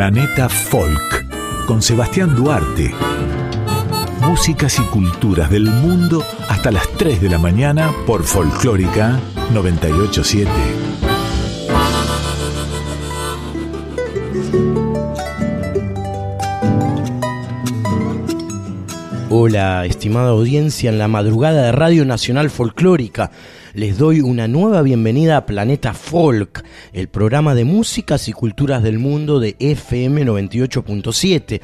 Planeta Folk con Sebastián Duarte. Músicas y culturas del mundo hasta las 3 de la mañana por Folclórica 987. Hola, estimada audiencia en la madrugada de Radio Nacional Folclórica les doy una nueva bienvenida a Planeta Folk, el programa de músicas y culturas del mundo de FM 98.7.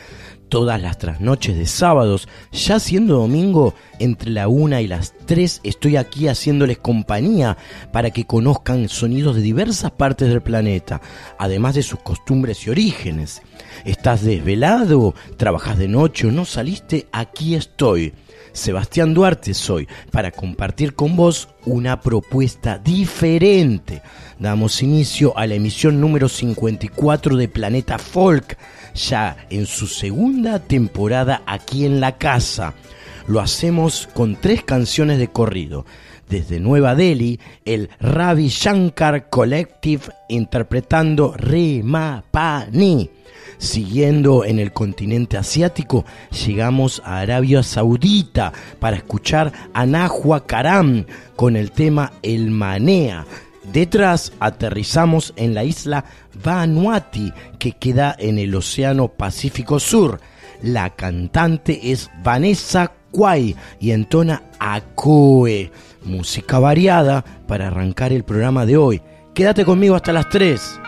Todas las trasnoches de sábados, ya siendo domingo, entre la una y las tres, estoy aquí haciéndoles compañía para que conozcan sonidos de diversas partes del planeta, además de sus costumbres y orígenes. ¿Estás desvelado? ¿Trabajas de noche o no saliste? Aquí estoy Sebastián Duarte soy, para compartir con vos una propuesta diferente. Damos inicio a la emisión número 54 de Planeta Folk, ya en su segunda temporada aquí en la casa. Lo hacemos con tres canciones de corrido. Desde Nueva Delhi, el Ravi Shankar Collective interpretando Re Ma Pa Ni Siguiendo en el continente asiático, llegamos a Arabia Saudita para escuchar a Nahua Karam con el tema El Manea. Detrás aterrizamos en la isla Vanuatu, que queda en el Océano Pacífico Sur. La cantante es Vanessa Kwai y entona Akoe. Música variada para arrancar el programa de hoy. Quédate conmigo hasta las 3.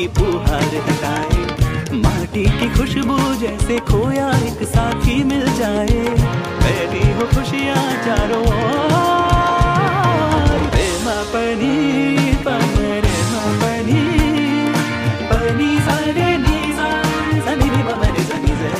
की पुहार हटाए। माटी की खुशबू जैसे खोया एक साथी मिल जाए। मेरी हो खुशियाँ चारो ओर। प्रेमा पमरे सनी सनी से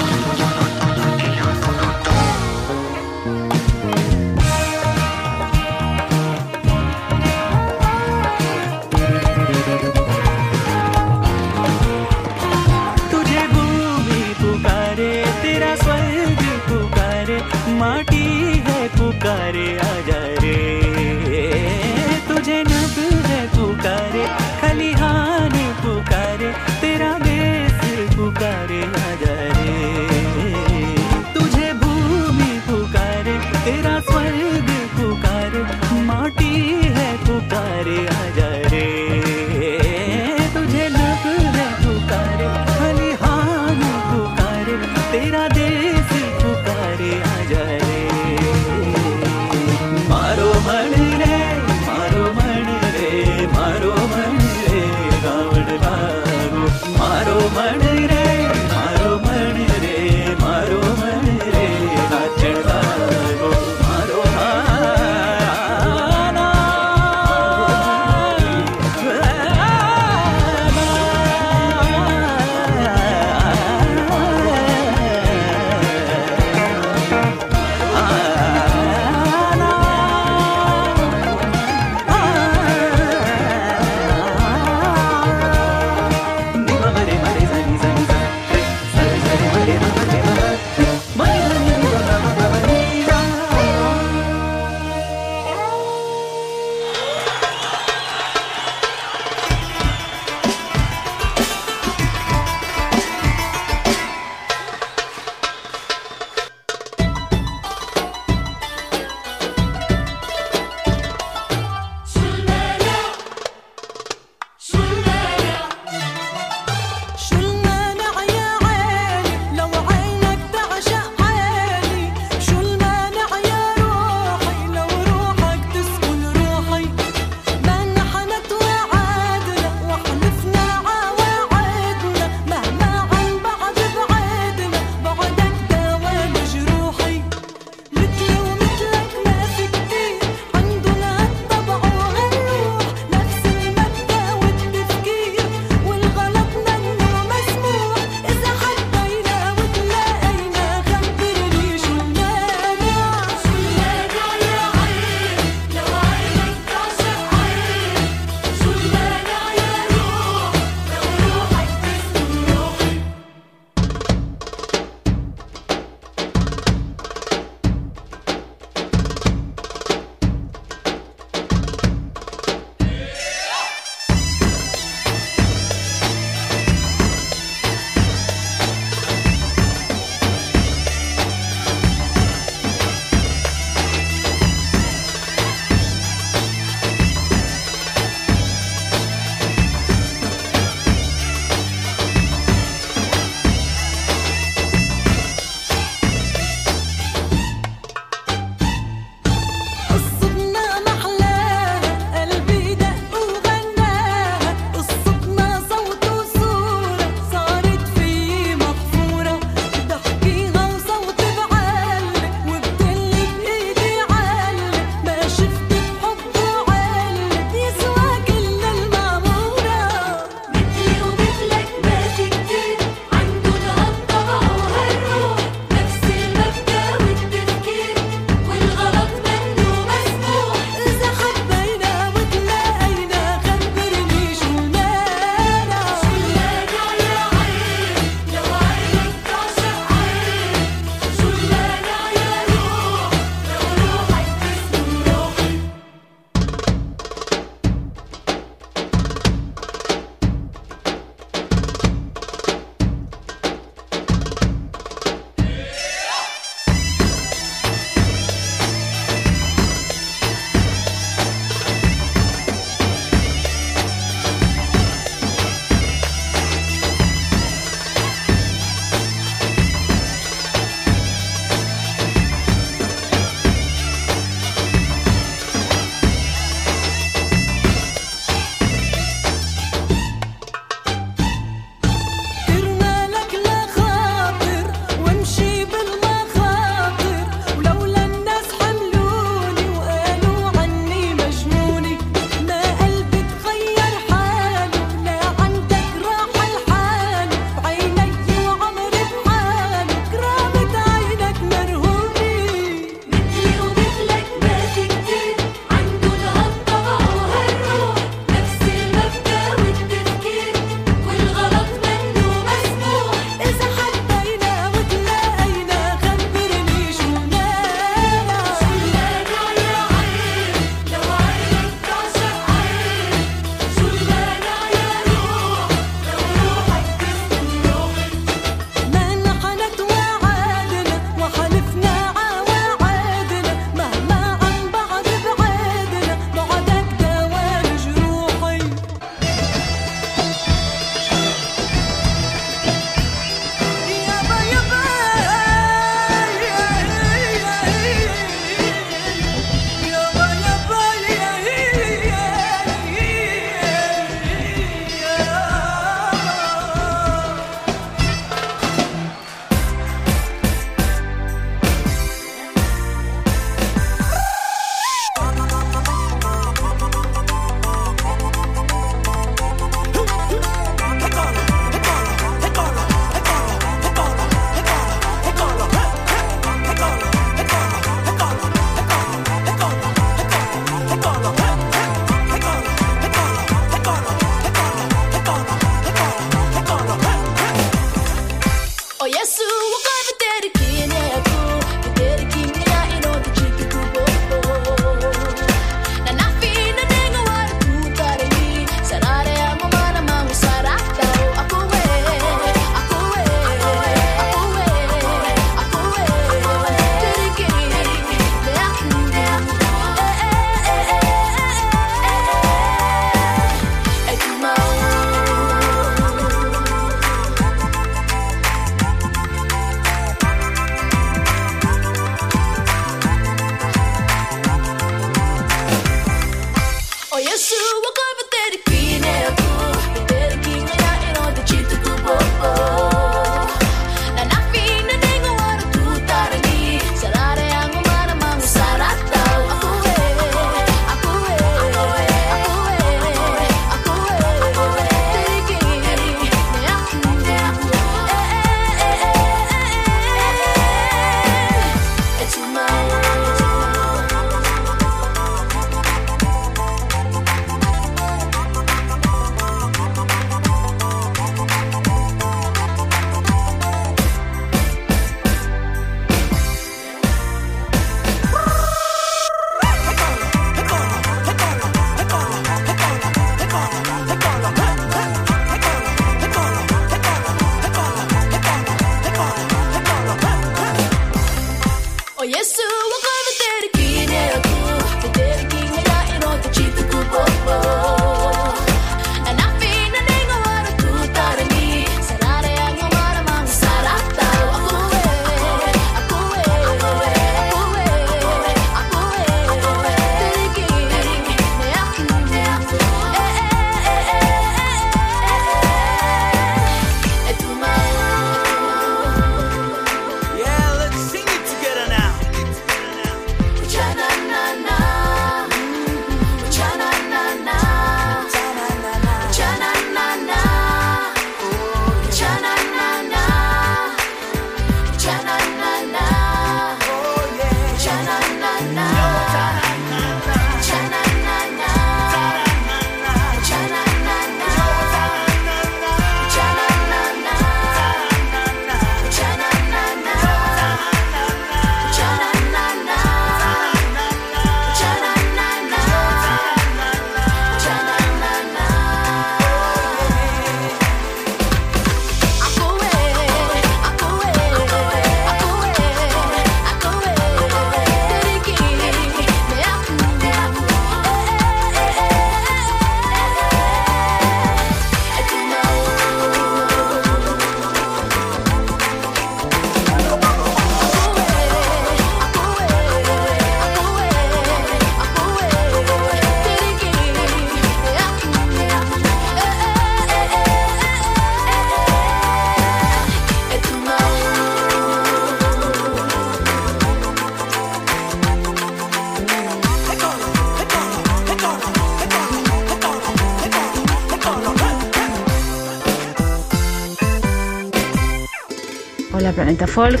Planeta Folk,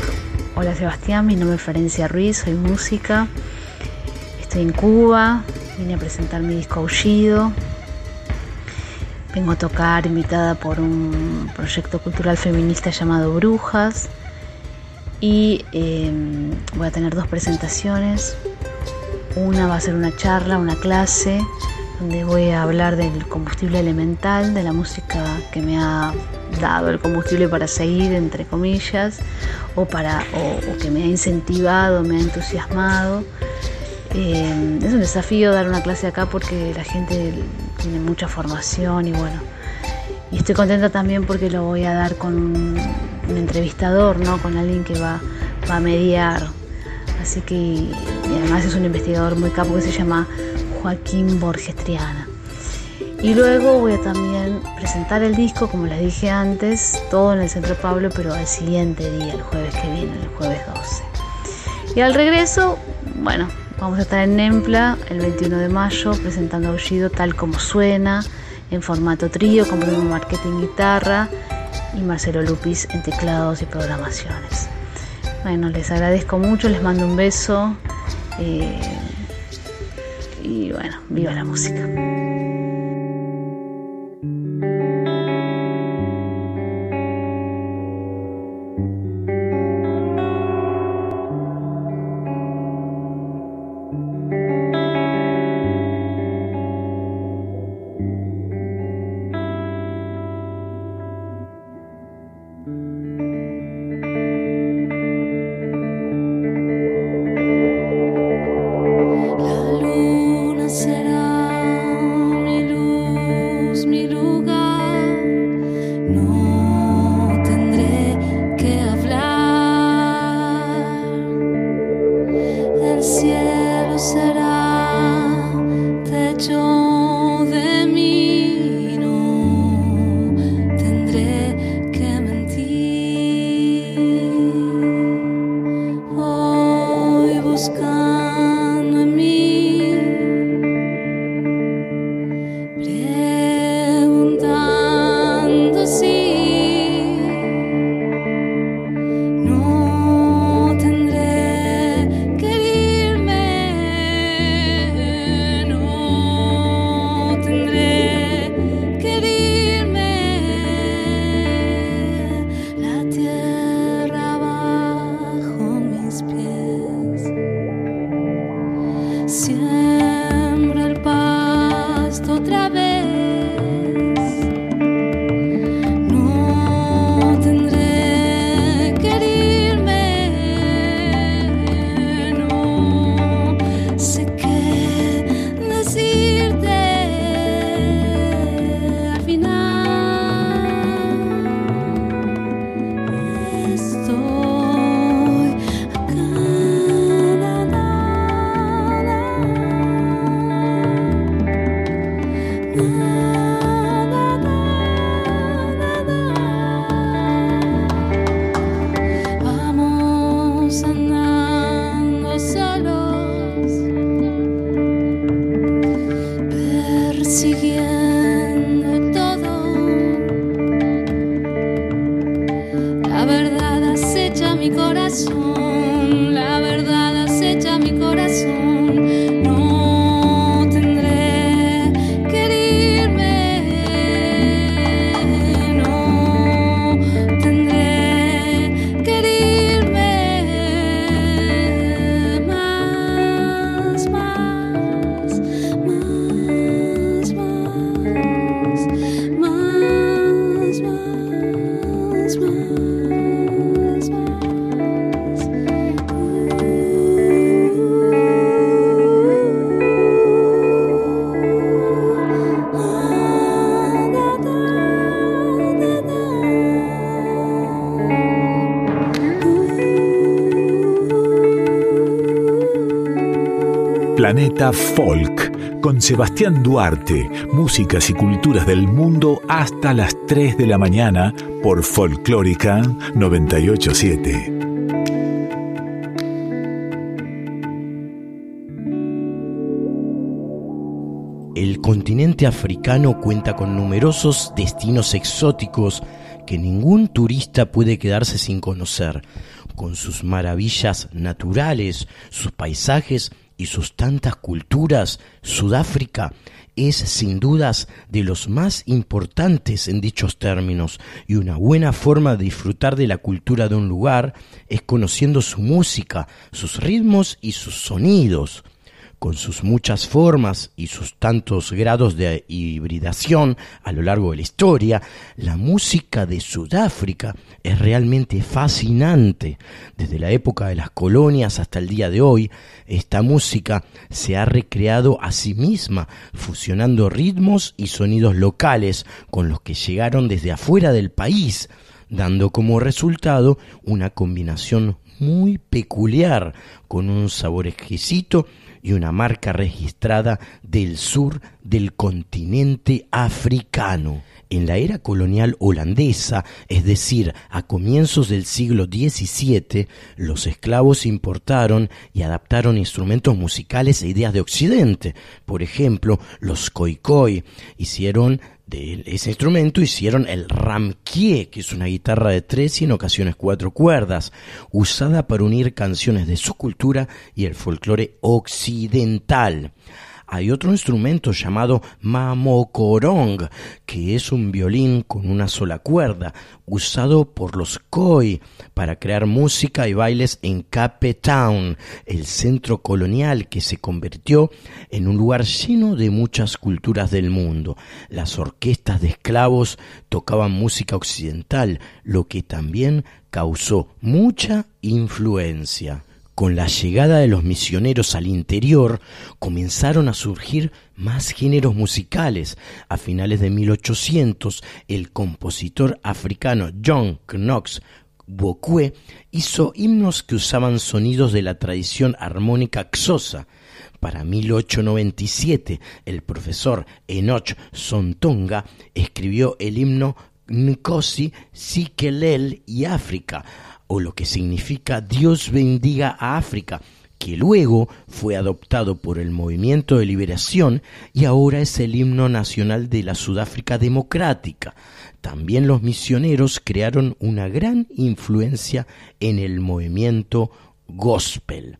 hola Sebastián, mi nombre es Florencia Ruiz, soy música, estoy en Cuba, vine a presentar mi disco Aullido, vengo a tocar invitada por un proyecto cultural feminista llamado Brujas. Y em, voy a tener dos presentaciones, una va a ser una charla, una clase, donde voy a hablar del combustible elemental, de la música que me ha dado el combustible para seguir, entre comillas, o, para, o, que me ha incentivado, me ha entusiasmado. Eh, es un desafío dar una clase acá porque la gente tiene mucha formación y bueno, y estoy contenta también porque lo voy a dar con un, entrevistador, ¿no? con alguien que va, a mediar. Así que además es un investigador muy capo que se llama Joaquín Borges Triana. Y luego voy a también presentar el disco, como les dije antes, todo en el Centro Pablo, pero al siguiente día, el jueves que viene, el jueves 12. Y al regreso, bueno, vamos a estar en Nempla el 21 de mayo presentando Aullido tal como suena, en formato trío, con Bruno Marketing Guitarra y Marcelo Lupis en teclados y programaciones. Bueno, les agradezco mucho, les mando un beso. Eh, y bueno, viva la música. Planeta Folk con Sebastián Duarte, músicas y culturas del mundo hasta las 3 de la mañana por Folclórica 987. El continente africano cuenta con numerosos destinos exóticos que ningún turista puede quedarse sin conocer, con sus maravillas naturales, sus paisajes y sus tantas culturas, Sudáfrica es sin dudas de los más importantes en dichos términos y una buena forma de disfrutar de la cultura de un lugar es conociendo su música, sus ritmos y sus sonidos con sus muchas formas y sus tantos grados de hibridación a lo largo de la historia, la música de Sudáfrica es realmente fascinante. Desde la época de las colonias hasta el día de hoy, esta música se ha recreado a sí misma, fusionando ritmos y sonidos locales con los que llegaron desde afuera del país, dando como resultado una combinación muy peculiar, con un sabor exquisito y una marca registrada del sur del continente africano. En la era colonial holandesa, es decir, a comienzos del siglo XVII, los esclavos importaron y adaptaron instrumentos musicales e ideas de Occidente. Por ejemplo, los khoikhoi hicieron de ese instrumento hicieron el ramkie, que es una guitarra de tres y en ocasiones cuatro cuerdas, usada para unir canciones de su cultura y el folclore occidental hay otro instrumento llamado mamokorong, que es un violín con una sola cuerda, usado por los Khoi para crear música y bailes en Cape Town, el centro colonial que se convirtió en un lugar lleno de muchas culturas del mundo. Las orquestas de esclavos tocaban música occidental, lo que también causó mucha influencia. Con la llegada de los misioneros al interior, comenzaron a surgir más géneros musicales. A finales de 1800, el compositor africano John Knox Bokwe hizo himnos que usaban sonidos de la tradición armónica xosa. Para 1897, el profesor Enoch Sontonga escribió el himno Nkosi Sikelel y África, o lo que significa Dios bendiga a África, que luego fue adoptado por el movimiento de liberación y ahora es el himno nacional de la Sudáfrica Democrática. También los misioneros crearon una gran influencia en el movimiento gospel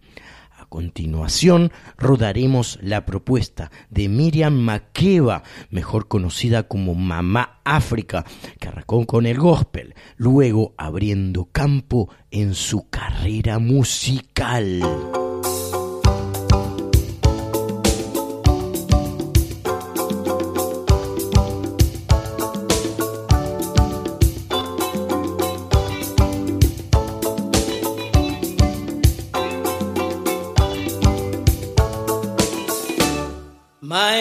continuación rodaremos la propuesta de Miriam Makeba, mejor conocida como Mamá África, que arrancó con el gospel, luego abriendo campo en su carrera musical.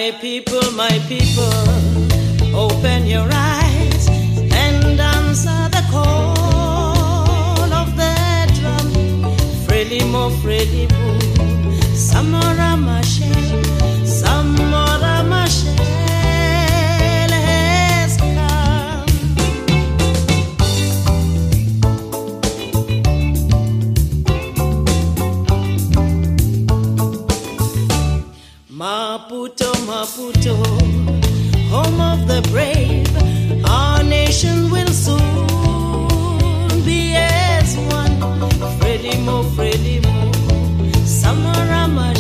My people, my people, open your eyes and answer the call of the drum. Frelimo, Frelimo, Samora Machel, Samora Machel Maputo, Maputo, home of the brave, our nation will soon be as one. Frelimo, Frelimo, Samora Machel,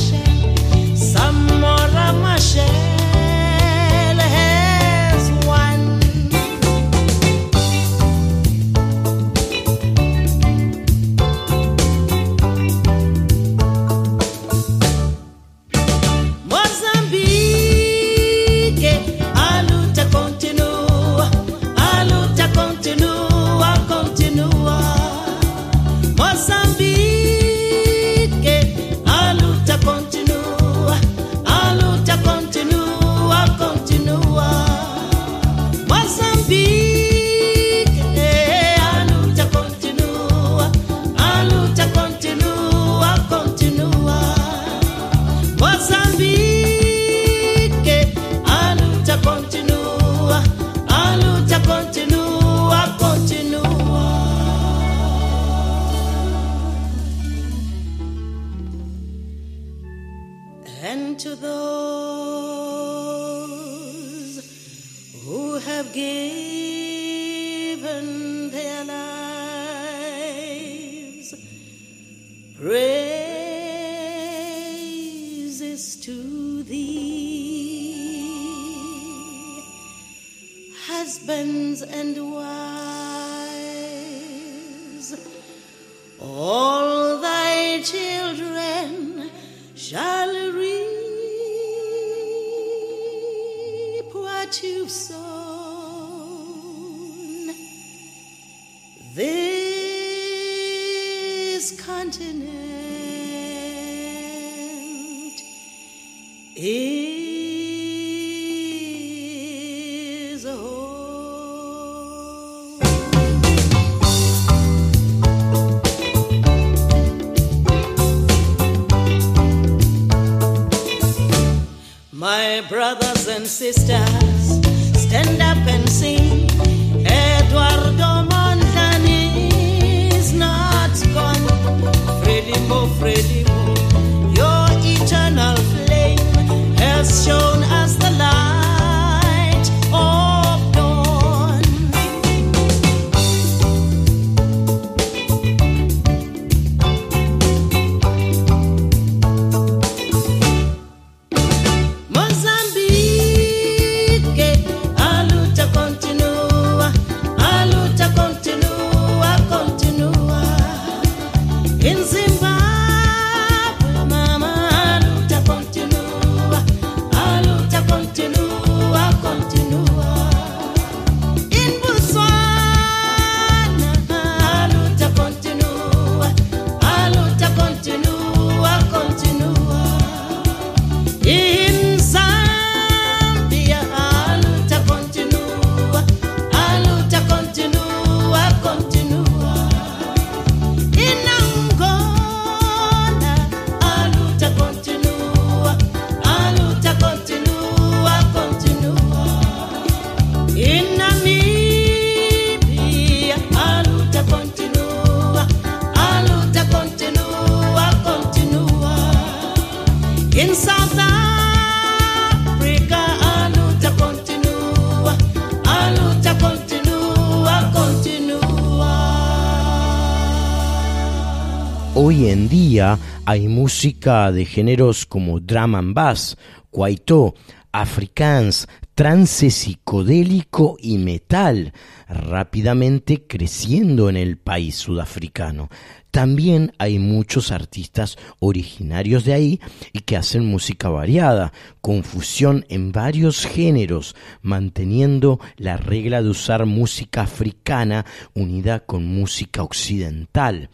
hoy en día hay música de géneros como drum and bass, cuaitó, africans, trance psicodélico y metal, rápidamente creciendo en el país sudafricano. También hay muchos artistas originarios de ahí y que hacen música variada, con fusión en varios géneros, manteniendo la regla de usar música africana unida con música occidental.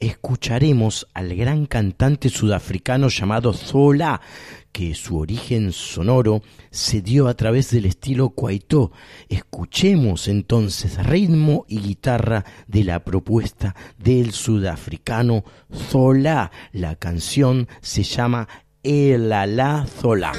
Escucharemos al gran cantante sudafricano llamado Zola que su origen sonoro se dio a través del estilo cuaitó. Escuchemos entonces ritmo y guitarra de la propuesta del sudafricano Zola. La canción se llama El Alá Zola.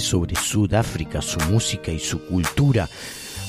sobre Sudáfrica, su música y su cultura.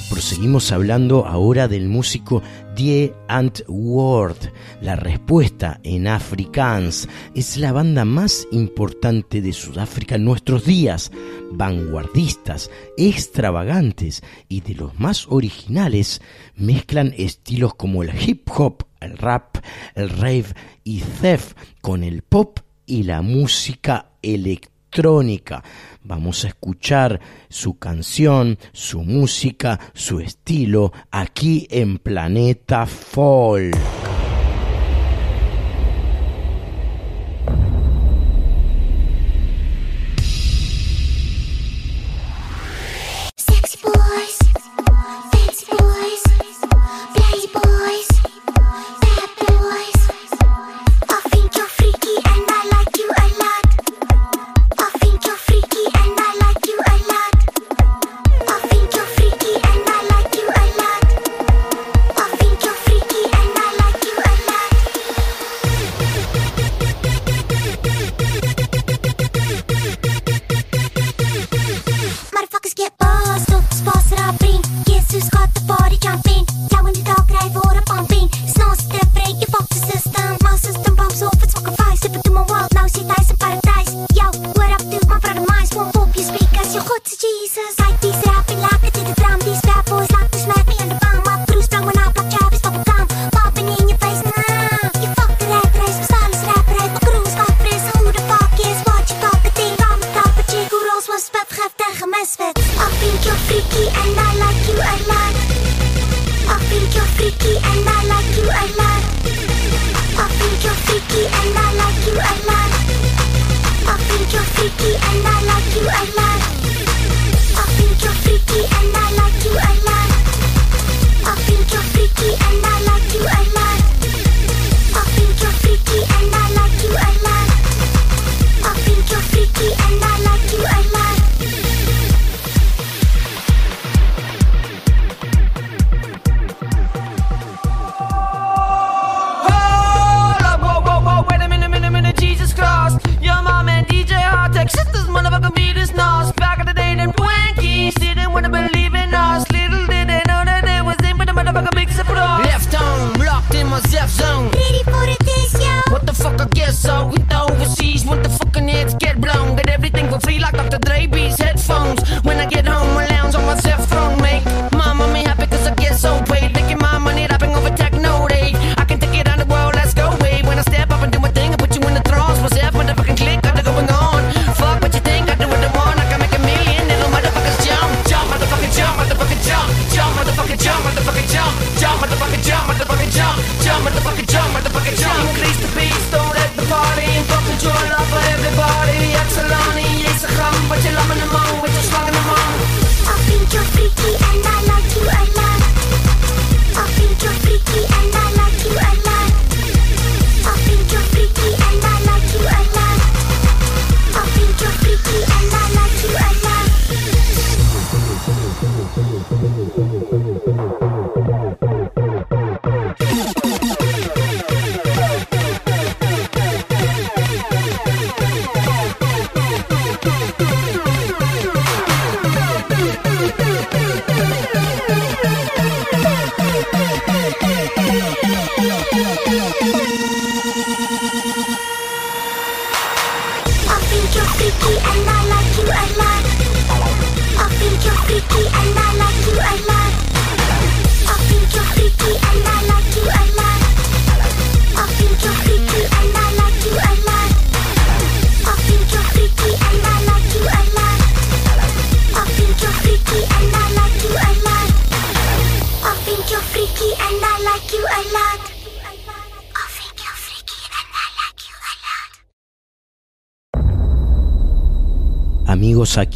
Proseguimos hablando ahora del músico Die Ant World. La respuesta en Afrikaans es la banda más importante de Sudáfrica en nuestros días. Vanguardistas, extravagantes y de los más originales, mezclan estilos como el hip hop, el rap, el rave y theft con el pop y la música electrónica electrónica. Vamos a escuchar su canción, su música, su estilo aquí en Planeta Fall.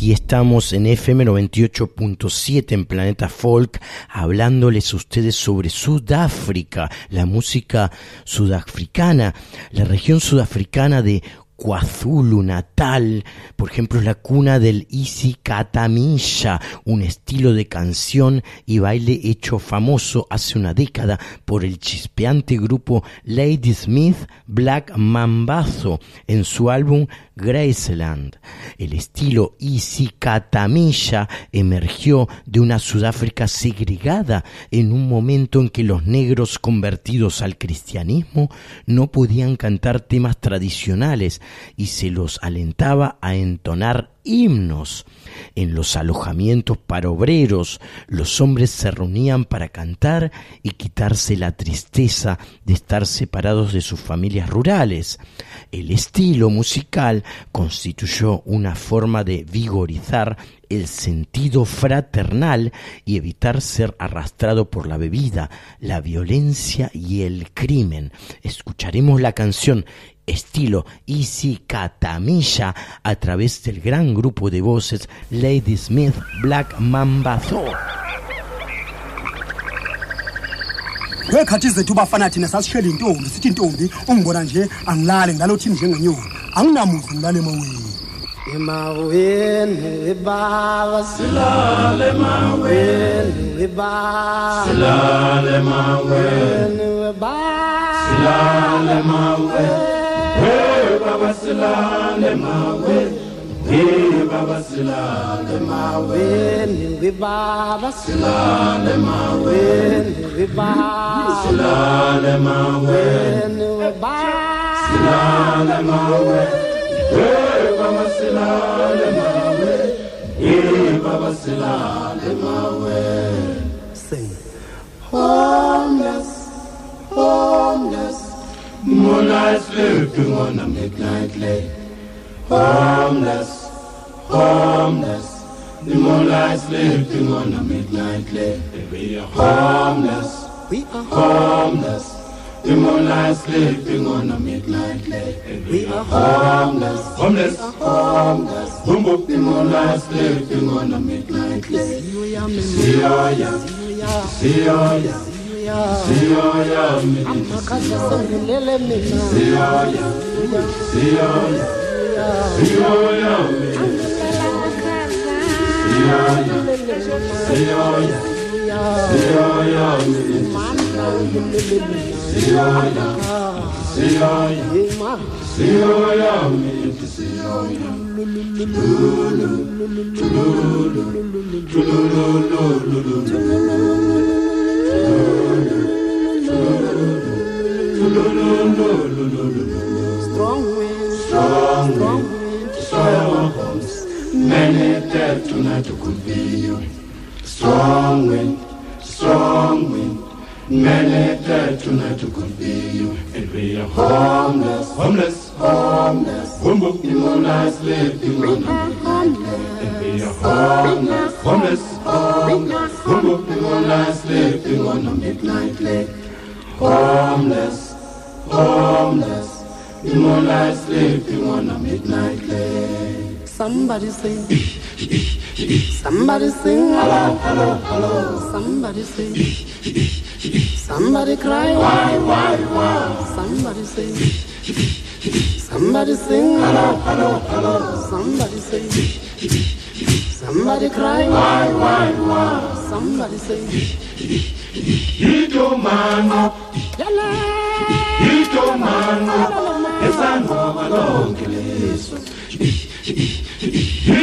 Aquí estamos en FM 98.7 en Planeta Folk, hablándoles a ustedes sobre Sudáfrica, la música sudafricana, la región sudafricana de KwaZulu Natal, por ejemplo, la cuna del Isikatamisha, un estilo de canción y baile hecho famoso hace una década por el chispeante grupo Lady Smith Black Mambazo en su álbum Graceland. El estilo Isikatamisha emergió de una Sudáfrica segregada en un momento en que los negros convertidos al cristianismo no podían cantar temas tradicionales y se los alentaba a entonar himnos. En los alojamientos para obreros, los hombres se reunían para cantar y quitarse la tristeza de estar separados de sus familias rurales. El estilo musical constituyó una forma de vigorizar el sentido fraternal y evitar ser arrastrado por la bebida, la violencia y el crimen. Escucharemos la canción estilo Easy Katamilla a través del gran grupo de voces Lady Smith Black Mambazo. ngekhathi zethu bafana thina sasihleli intombi sithi ntombi ungibona nje angilali ngalothini njengenyoni anginamuzi ngilale emaweni. Emaweni baba silale emaweni. baba. Silale emaweni baba. Silale emaweni hey baba silale emaweni hey baba silale emaweni baba silale emaweni baba silale emaweni baba silale emaweni hey baba silale emaweni hey baba silale emaweni sing. Homeless homeless. Moonlight sleeping on a midnight lake homeless, homeless. The moonlight sleeping on a midnight lake. We are homeless, we are homeless. The moonlight sleeping on a midnight lake. We are homeless, homeless, homeless. Boom, boom. The moonlight sleeping on a midnight lake. See ya, see ya, see ya, ya siyo ya amakaza sangulele mina siyo ya siyo ya siyo ya siyo ya siyo ya siyo ya siyo ya siyo ya siyo ya siyo ya Lulu, Strong wind, strong wind, strong winds. Many dead tonight could be you. Strong wind, strong wind. Many dead tonight could be. And we are homeless, homeless, homeless. Boom, boom, the moonlight sleeping on the midnight. And we are homeless, homeless, homeless. Boom, boom, the moonlight sleeping on the midnight lake. Homeless, homeless. The moonlight sleeping on a midnight lake. Somebody sing. Somebody sing. Hello, hello, hello. Somebody sing. Somebody cry. Why, why, why? Somebody sing. Somebody sing. Hello, hello, hello. Somebody sing. Somebody cry. Why, why, why? Somebody sing. Hito mano. Hito itomanga esangoma lonke leso.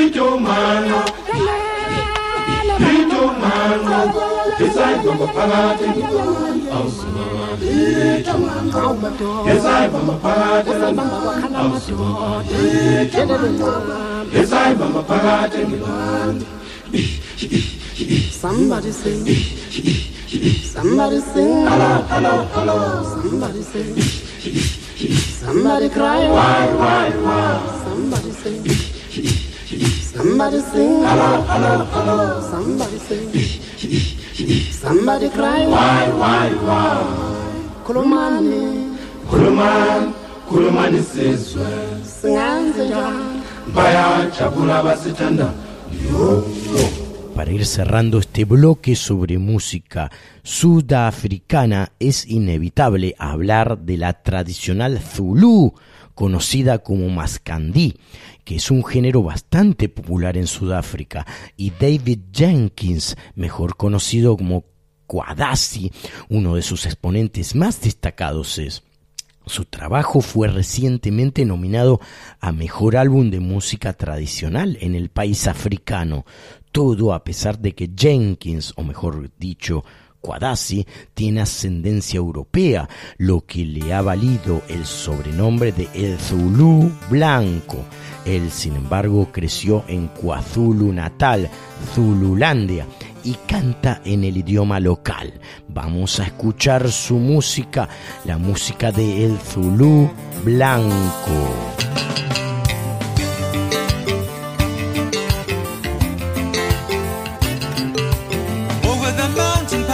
Itomanga itomanga esangoma phakathi awusimanga itomanga esangoma phakathi awusimanga itomanga esangoma phakathi Somebody sing. Somebody sing. Hello, hello, hello. Somebody sing. Somebody cry. Why, why, why? Somebody sing. Somebody sing. Hello, hello, hello. Somebody sing. Somebody cry. Why, why, why? Kulumani. Kulumani. Kulumani sizwe. Singanze njani. Bayajabula basithanda. Yo, yo. Para ir cerrando este bloque sobre música sudafricana, es inevitable hablar de la tradicional Zulu conocida como mascandí, que es un género bastante popular en Sudáfrica, y David Jenkins, mejor conocido como Kwadasi, uno de sus exponentes más destacados es su trabajo fue recientemente nominado a Mejor Álbum de Música Tradicional en el país africano, todo a pesar de que Jenkins, o mejor dicho, Kwadasi, tiene ascendencia europea, lo que le ha valido el sobrenombre de El Zulu Blanco. Él, sin embargo, creció en KwaZulu Natal, Zululandia, y canta en el idioma local. Vamos a escuchar su música, la música de El Zulu Blanco. Over the mountain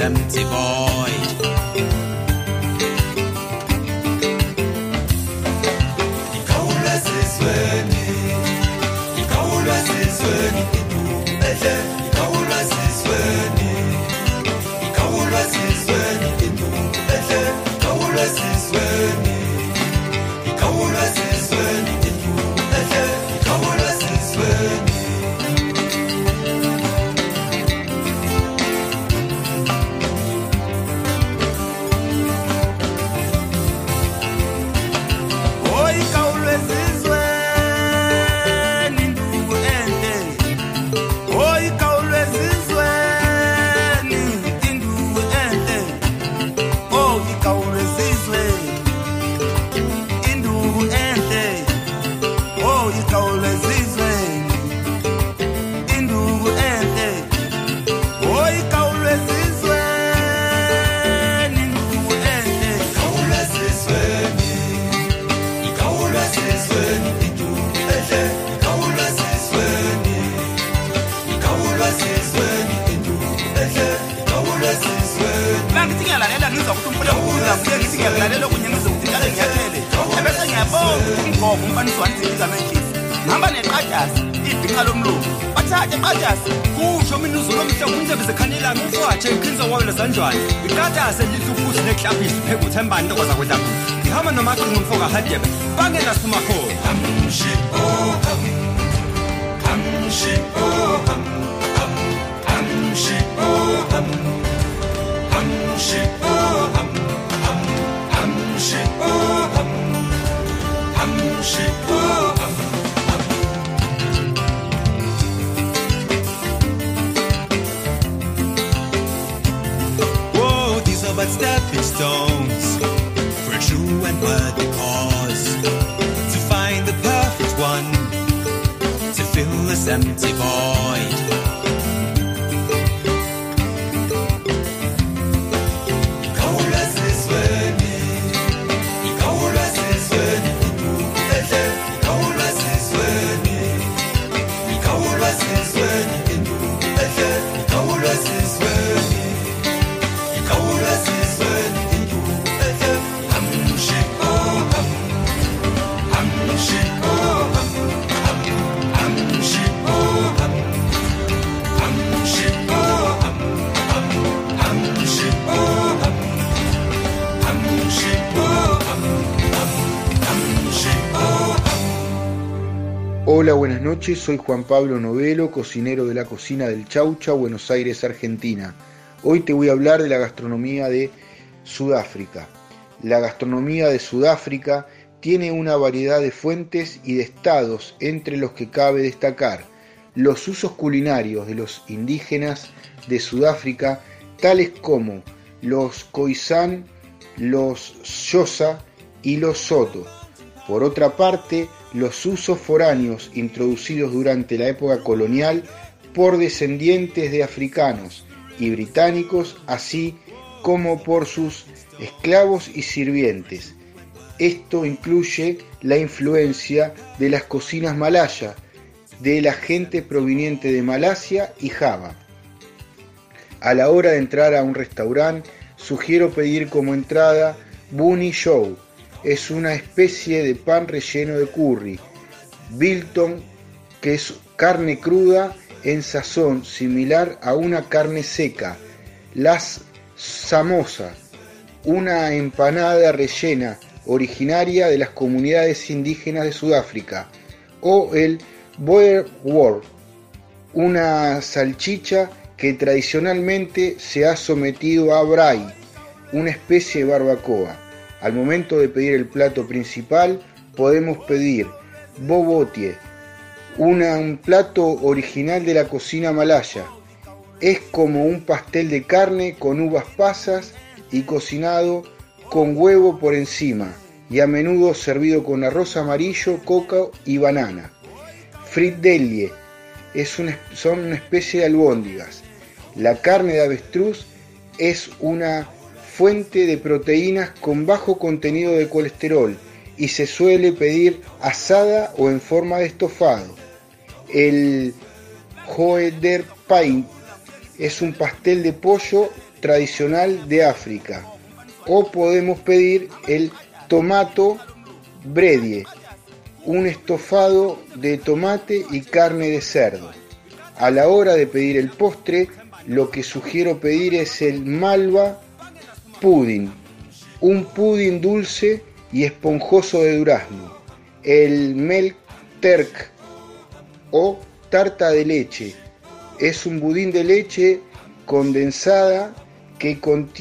empty void. ngiyakulalela kunye ngizokuthikala ngiyathele ebese ngiyabonga ukuthi umfaniswane zibizana ngihamba neqajasi ibhinqa lomlungu bathathe kusho mina uzulo zekhanelanga uthembani ntokoza kwedlabuzi ngihamba oh oh oh oh but stepping stones for true and worthy cause. To find the perfect one, to fill this empty void. Noches. Soy Juan Pablo Novelo, cocinero de la cocina del Chaucha, Buenos Aires, Argentina. Hoy te voy a hablar de la gastronomía de Sudáfrica. La gastronomía de Sudáfrica tiene una variedad de fuentes y de estados entre los que cabe destacar los usos culinarios de los indígenas de Sudáfrica, tales como los Khoisan, los Xhosa y los Soto. Por otra parte, los usos foráneos introducidos durante la época colonial por descendientes de africanos y británicos, así como por sus esclavos y sirvientes. Esto incluye la influencia de las cocinas malaya, de la gente proveniente de Malasia y Java. A la hora de entrar a un restaurante, sugiero pedir como entrada Bunny Show. Es una especie de pan relleno de curry. Bilton, que es carne cruda en sazón similar a una carne seca. Las samosa, una empanada rellena originaria de las comunidades indígenas de Sudáfrica. O el boerewors, una salchicha que tradicionalmente se ha sometido a braai, una especie de barbacoa. Al momento de pedir el plato principal, podemos pedir bobotie, un plato original de la cocina malaya. Es como un pastel de carne con uvas pasas y cocinado con huevo por encima y a menudo servido con arroz amarillo, coca y banana. Fridelie es una, son una especie de albóndigas. La carne de avestruz es una fuente de proteínas con bajo contenido de colesterol y se suele pedir asada o en forma de estofado. El Hoederpain es un pastel de pollo tradicional de África. O podemos pedir el tomato bredie, un estofado de tomate y carne de cerdo. A la hora de pedir el postre, lo que sugiero pedir es el malva pudding, un pudding dulce y esponjoso de durazno, el milk turk o tarta de leche. Es un budín de leche condensada que,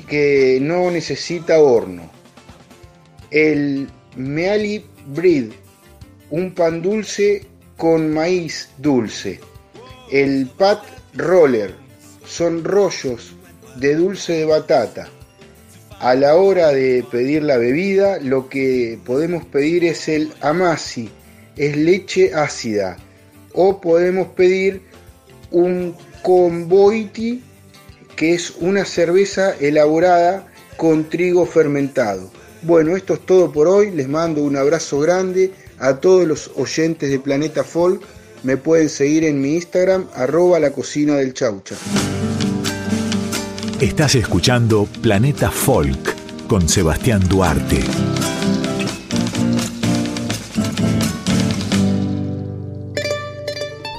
que no necesita horno. El meali bread, un pan dulce con maíz dulce. El pat roller, son rollos de dulce de batata. A la hora de pedir la bebida, lo que podemos pedir es el amasi, es leche ácida. O podemos pedir un convoiti, que es una cerveza elaborada con trigo fermentado. Bueno, esto es todo por hoy. Les mando un abrazo grande a todos los oyentes de Planeta Folk. Me pueden seguir en mi Instagram, arroba la cocina del chaucha. Estás escuchando Planeta Folk con Sebastián Duarte.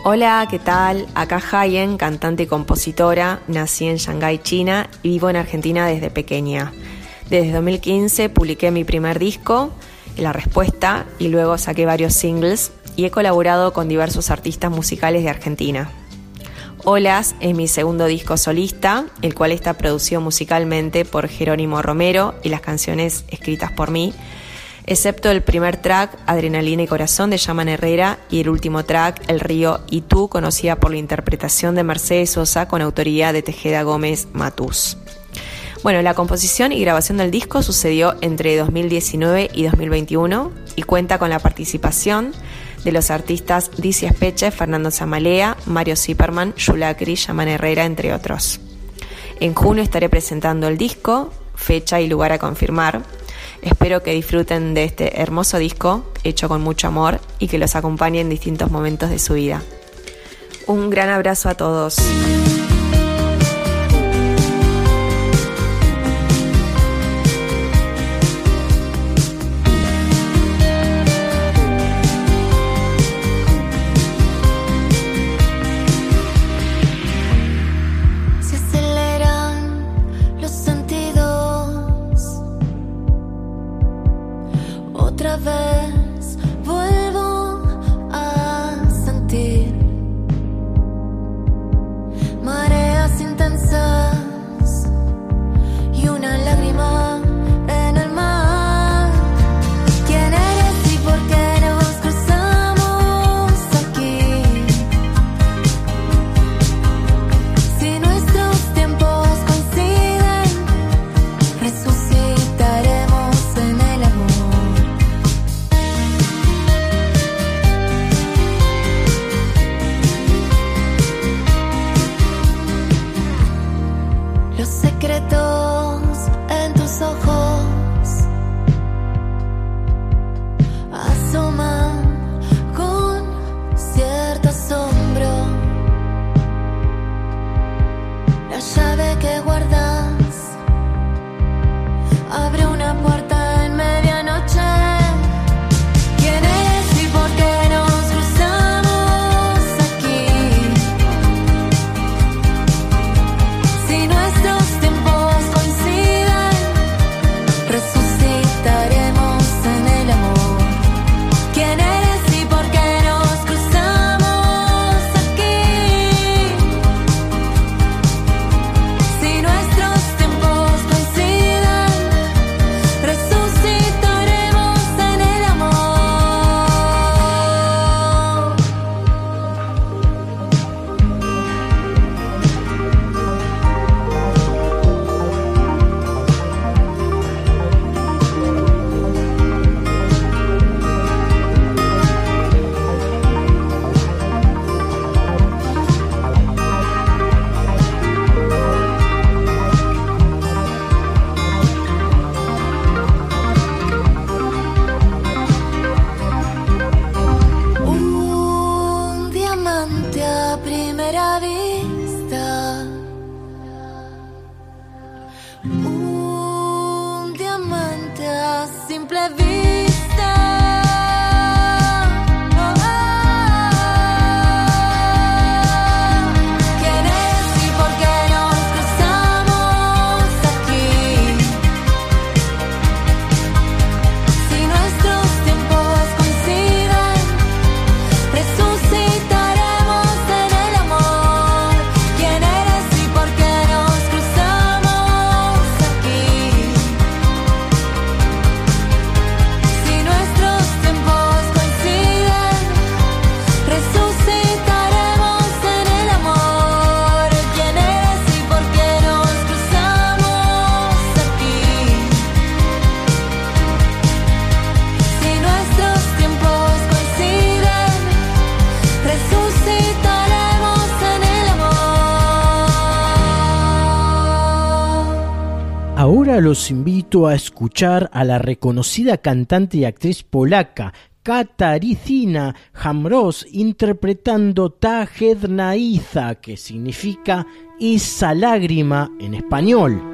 Hola, ¿qué tal? Acá Hayen, cantante y compositora. Nací en Shanghái, China y vivo en Argentina desde pequeña. Desde 2015 publiqué mi primer disco, La Respuesta, y luego saqué varios singles y he colaborado con diversos artistas musicales de Argentina. Olas es mi segundo disco solista, el cual está producido musicalmente por Jerónimo Romero y las canciones escritas por mí, excepto el primer track, Adrenalina y Corazón, de Yaman Herrera, y el último track, El Río y Tú, conocida por la interpretación de Mercedes Sosa con autoría de Tejeda Gómez Matús. Bueno, la composición y grabación del disco sucedió entre 2019 y 2021 y cuenta con la participación de los artistas Dizzy Espeche, Fernando Zamalea, Mario Zipperman, Yulacri, Yaman Herrera, entre otros. En junio estaré presentando el disco, fecha y lugar a confirmar. Espero que disfruten de este hermoso disco, hecho con mucho amor, y que los acompañe en distintos momentos de su vida. Un gran abrazo a todos. los invito a escuchar a la reconocida cantante y actriz polaca Katarzyna Jamros interpretando Ta Hedna Iza, que significa esa lágrima en español.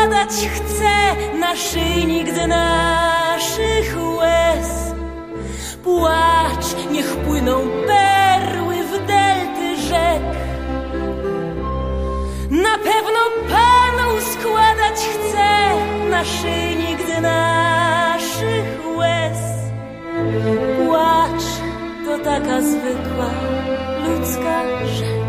układać chcę naszyjnik z naszych łez. Płacz, niech płyną perły w delty rzek. Na pewno Panu składać chcę naszyjnik z naszych łez. Płacz to taka zwykła ludzka rzecz.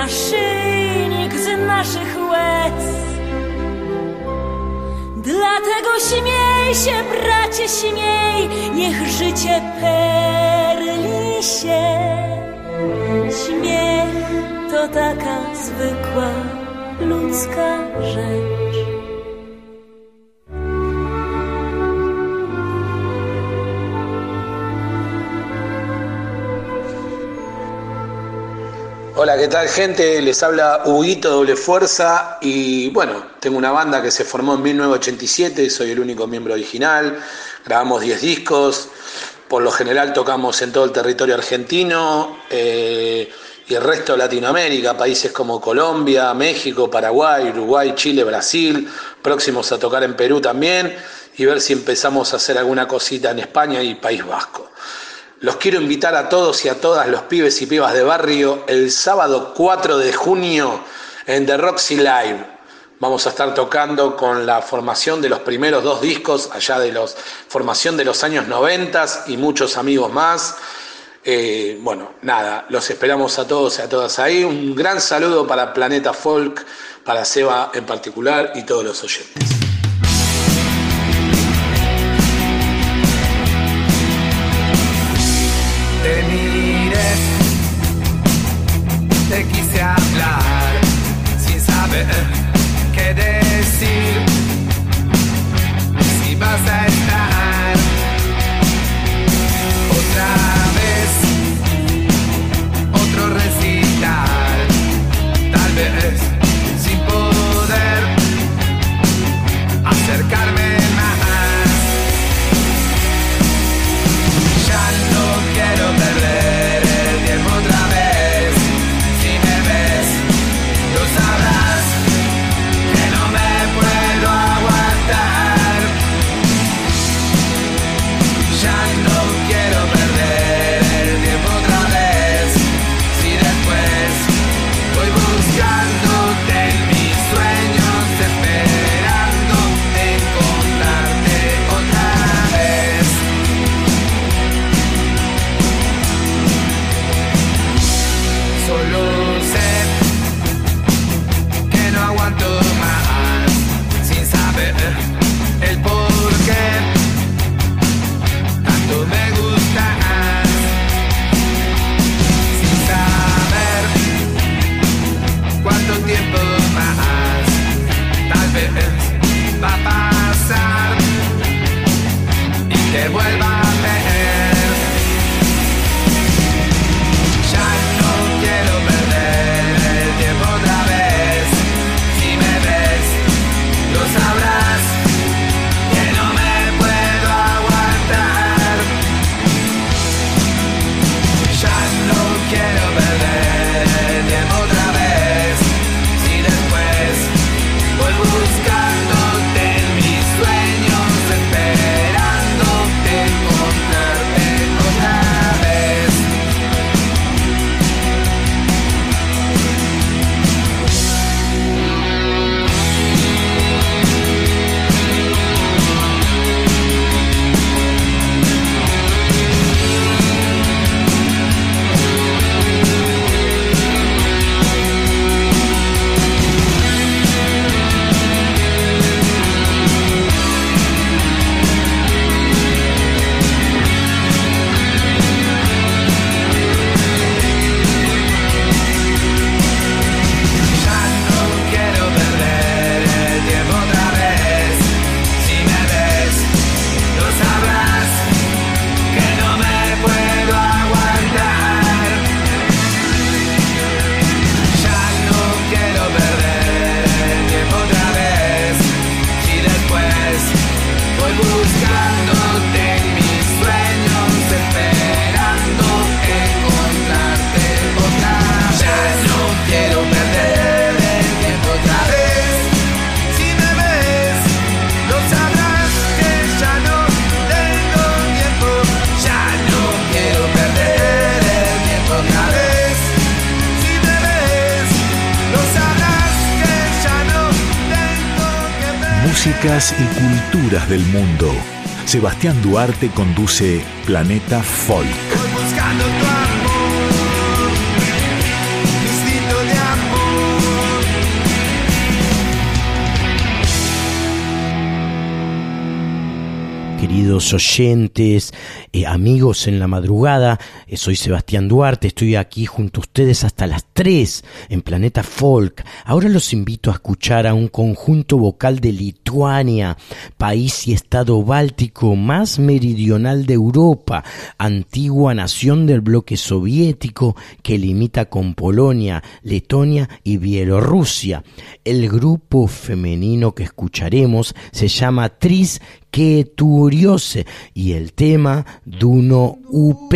naszyjnik z naszych łez. Dlatego śmiej się, bracie, śmiej, niech życie perli się. Śmiech to taka zwykła ludzka rzecz. Hola, ¿qué tal gente? Les habla Huguito Doble Fuerza y bueno, tengo una banda que se formó en 1987, soy el único miembro original, grabamos 10 discos, por lo general tocamos en todo el territorio argentino eh, y el resto de Latinoamérica, países como Colombia, México, Paraguay, Uruguay, Chile, Brasil, próximos a tocar en Perú también y ver si empezamos a hacer alguna cosita en España y País Vasco. Los quiero invitar a todos y a todas los pibes y pibas de barrio el sábado 4 de junio en The Roxy Live. Vamos a estar tocando con la formación de los primeros dos discos, allá de los formación de los años 90 y muchos amigos más. Eh, bueno, nada, los esperamos a todos y a todas ahí. Un gran saludo para Planeta Folk, para Seba en particular y todos los oyentes. Culturas del mundo. Sebastián Duarte conduce Planeta Folk. queridos oyentes, eh, amigos en la madrugada. Eh, soy Sebastián Duarte, estoy aquí junto a ustedes hasta las 3 en Planeta Folk. Ahora los invito a escuchar a un conjunto vocal de Lituania, país y estado báltico más meridional de Europa, antigua nación del bloque soviético que limita con Polonia, Letonia y Bielorrusia. El grupo femenino que escucharemos se llama Tris Keturiose y el tema Duno UP.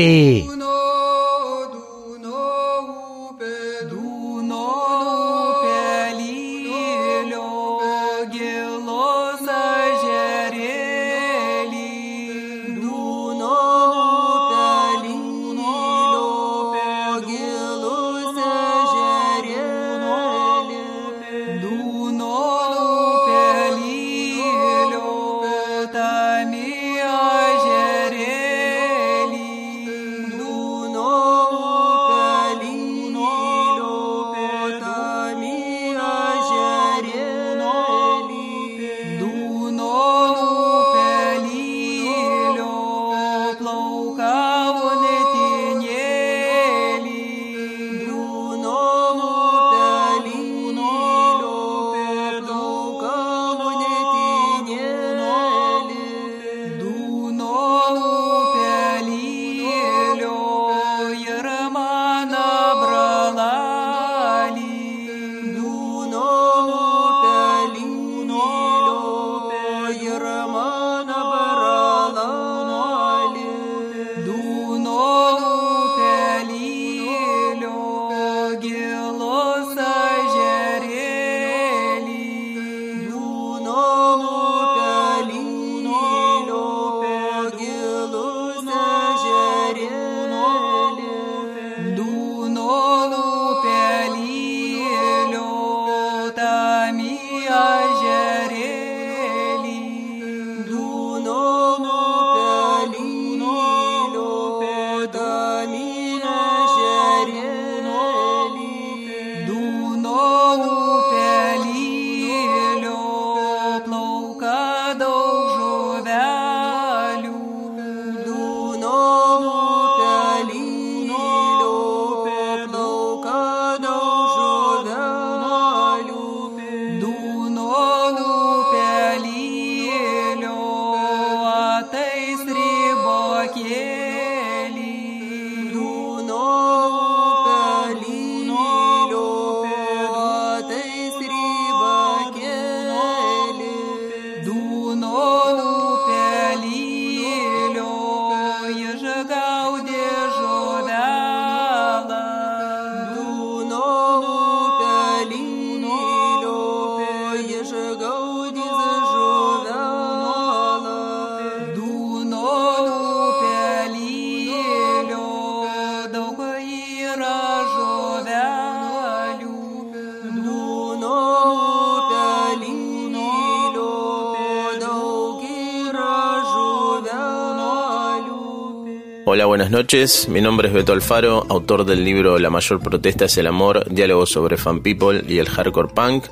Buenas noches. Mi nombre es Beto Alfaro, autor del libro La mayor protesta es el amor, diálogo sobre fan people y el hardcore punk.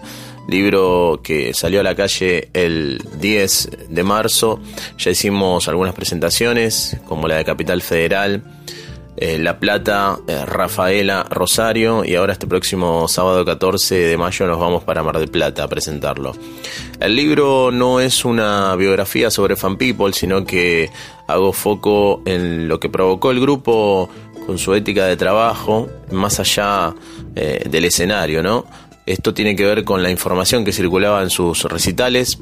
Libro que salió a la calle el 10 de marzo. Ya hicimos algunas presentaciones, como la de Capital Federal, eh, La Plata, eh, Rafaela, Rosario y ahora este próximo sábado 14 de mayo nos vamos para Mar del Plata a presentarlo. El libro no es una biografía sobre Fan People, sino que hago foco en lo que provocó el grupo con su ética de trabajo, más allá eh, del escenario, ¿no? Esto tiene que ver con la información que circulaba en sus recitales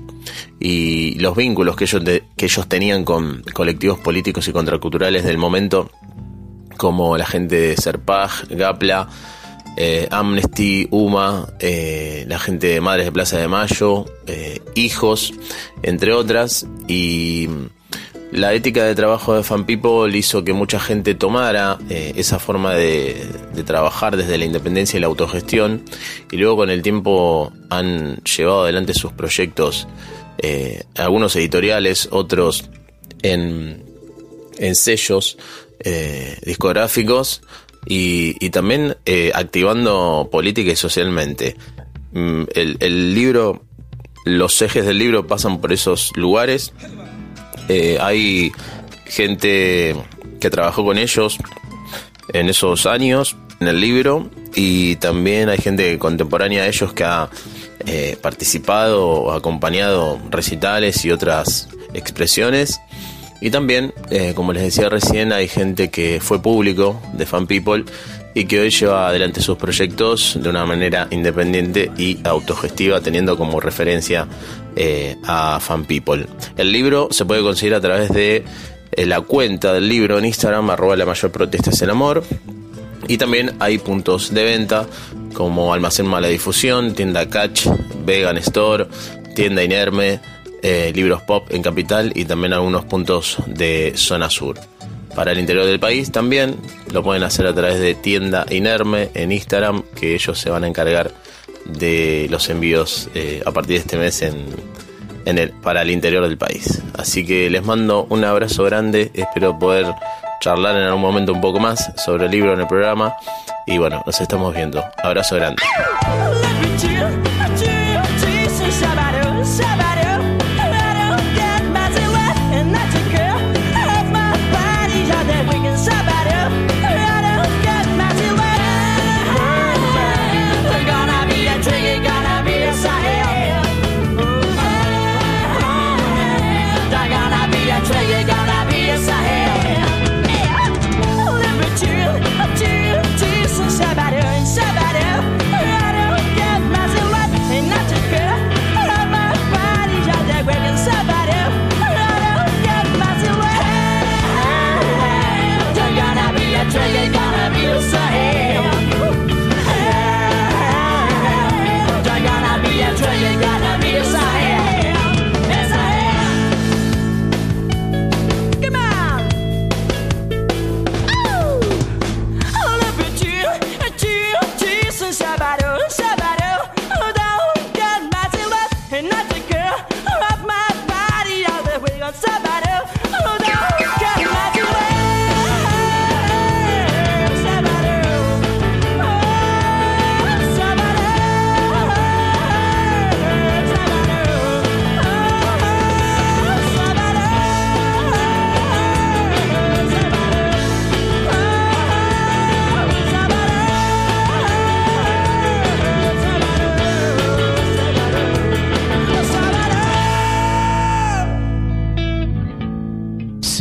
y los vínculos que ellos, de- que ellos tenían con colectivos políticos y contraculturales del momento, como la gente de Serpaj, Gapla, eh, Amnesty, UMA, eh, la gente de Madres de Plaza de Mayo, eh, Hijos, entre otras, y la ética de trabajo de Fan People hizo que mucha gente tomara esa forma de, trabajar desde la independencia y la autogestión, y luego con el tiempo han llevado adelante sus proyectos, algunos editoriales, otros en, sellos discográficos y, también eh, activando política y socialmente. Mm, El, libro, los ejes del libro pasan por esos lugares. Eh, hay gente que trabajó con ellos en esos años en el libro y también hay gente contemporánea de ellos que ha eh, participado o acompañado recitales y otras expresiones. Y también, eh, como les decía recién, hay gente que fue público de Fan People y que hoy lleva adelante sus proyectos de una manera independiente y autogestiva, teniendo como referencia eh, a Fan People. El libro se puede conseguir a través de eh, la cuenta del libro en Instagram, arroba la mayor protesta es el amor. Y también hay puntos de venta como Almacén Mala Difusión, Tienda Catch, Vegan Store, Tienda Inerme, eh, Libros Pop en Capital y también algunos puntos de Zona Sur. Para el interior del país también lo pueden hacer a través de Tienda Inerme en Instagram, que ellos se van a encargar de los envíos eh, a partir de este mes en, el, para el interior del país. Así que les mando un abrazo grande, espero poder charlar en algún momento un poco más sobre el libro en el programa y bueno, nos estamos viendo. Abrazo grande.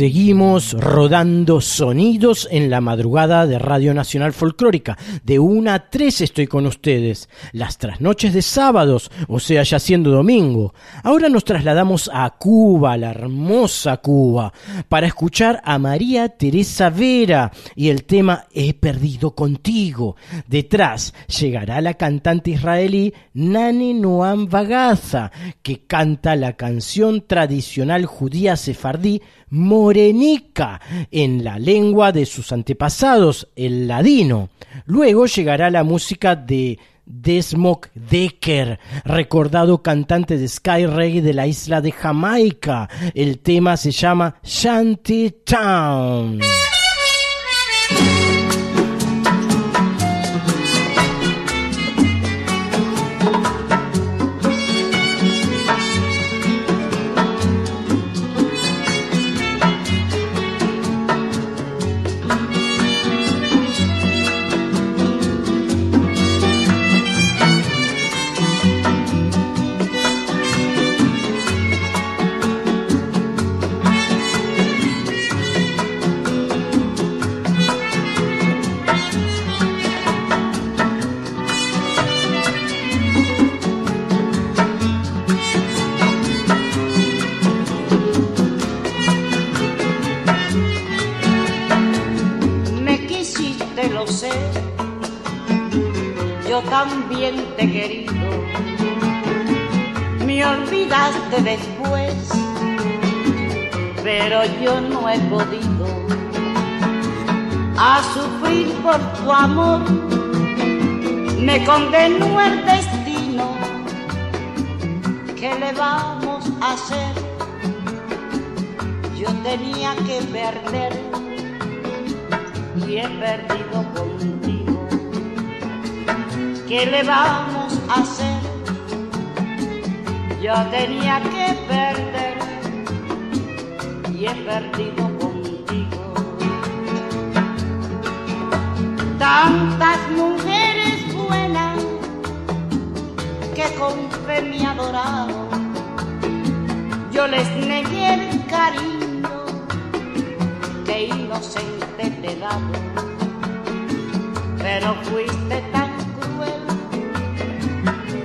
Seguimos rodando sonidos en la madrugada de Radio Nacional Folclórica. De 1 a 3 estoy con ustedes. Las trasnoches de sábados, o sea, ya siendo domingo. Ahora nos trasladamos a Cuba, la hermosa Cuba, para escuchar a María Teresa Vera y el tema He perdido contigo. Detrás llegará la cantante israelí Nani Noam Bagaza, que canta la canción tradicional judía sefardí morenica en la lengua de sus antepasados, el ladino. Luego llegará la música de Desmond Decker, recordado cantante de Sky Reggae de la isla de Jamaica. El tema se llama Shanty Town. También te he querido. Me olvidaste después, pero yo no he podido a sufrir por tu amor. Me condenó el destino. ¿Qué le vamos a hacer? Yo tenía que perder y he perdido contigo. ¿Qué le vamos a hacer? Yo tenía que perder y he perdido contigo. Tantas mujeres buenas que con fe me adoraron, yo les negué el cariño que inocente te daba, pero fuiste tan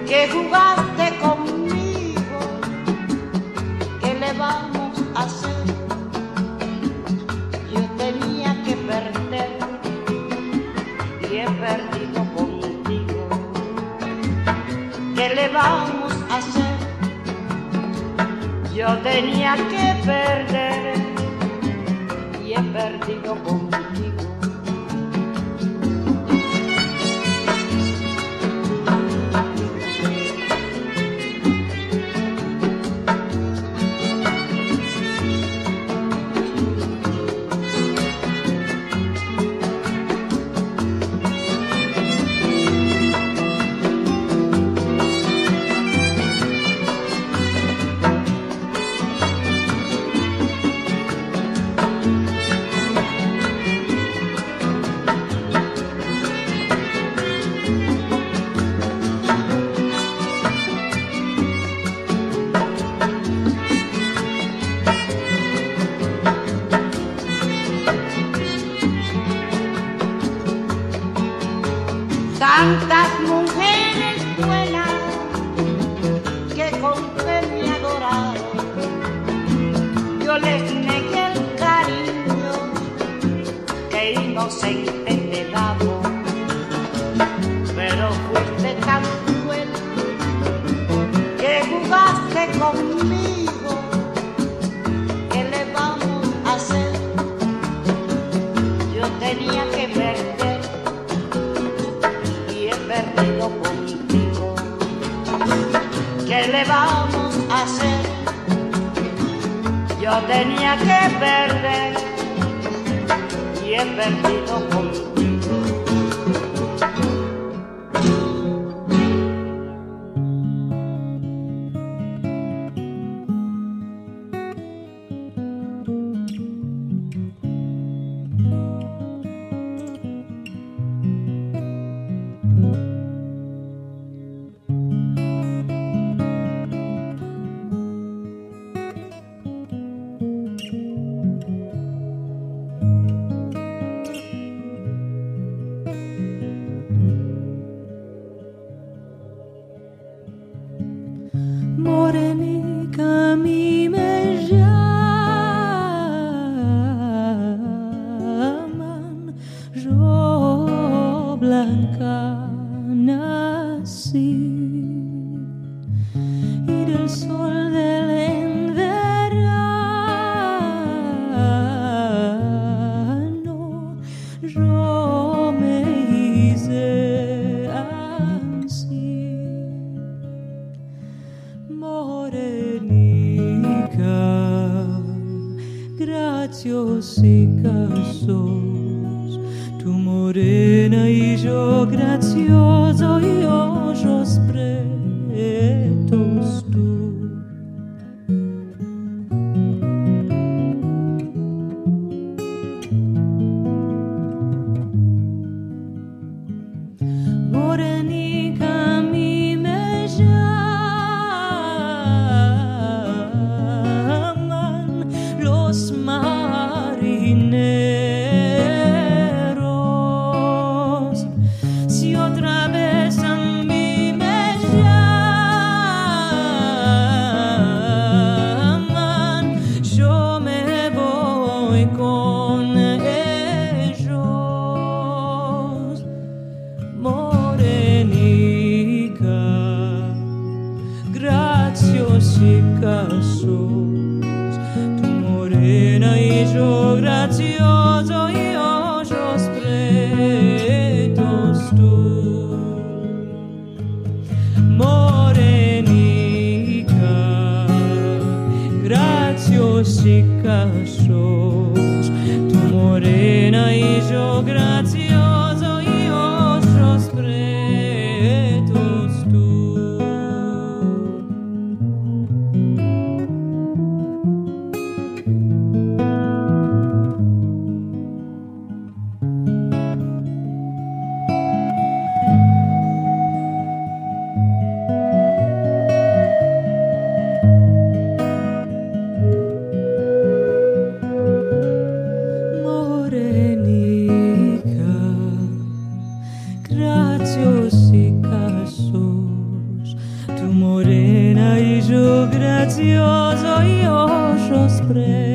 que jugaste conmigo, ¿qué le vamos a hacer? Yo tenía que perder y he perdido contigo, ¿qué le vamos a hacer? Yo tenía que perder y he perdido contigo. Que inocente te daba, pero fuiste tan cruel que jugaste conmigo. ¿Qué le vamos a hacer? Yo tenía que perder y he perdido contigo. ¿Qué le vamos a hacer? Yo tenía que perder y he perdido pre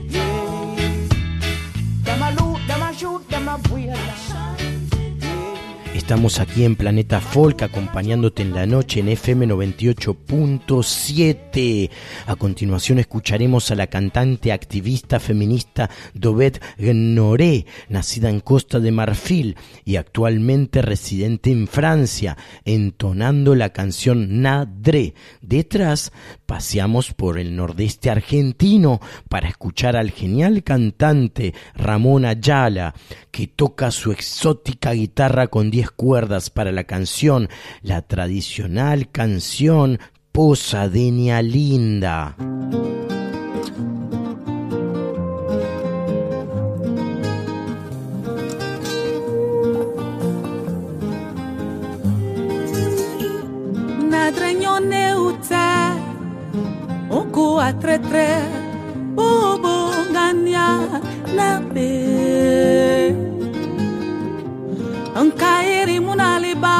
Estamos aquí en Planeta Folk acompañándote en la noche en FM 98.7. A continuación escucharemos a la cantante activista feminista Dovet Gnoré, nacida en Costa de Marfil y actualmente residente en Francia, entonando la canción Nadre. Detrás paseamos por el nordeste argentino para escuchar al genial cantante Ramón Ayala, que toca su exótica guitarra con 10 cuerdas para la canción, la tradicional canción Posadeña Linda. atretre bobongania na be nkaerimu na liba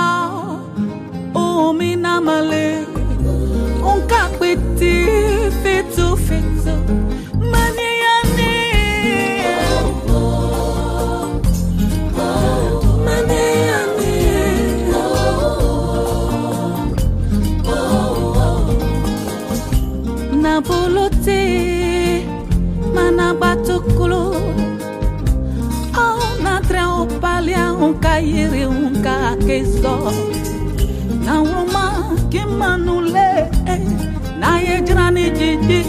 omi na male nkapeti fetofeto nunca iri unka keso na woma kimanule na ye jirani jiji.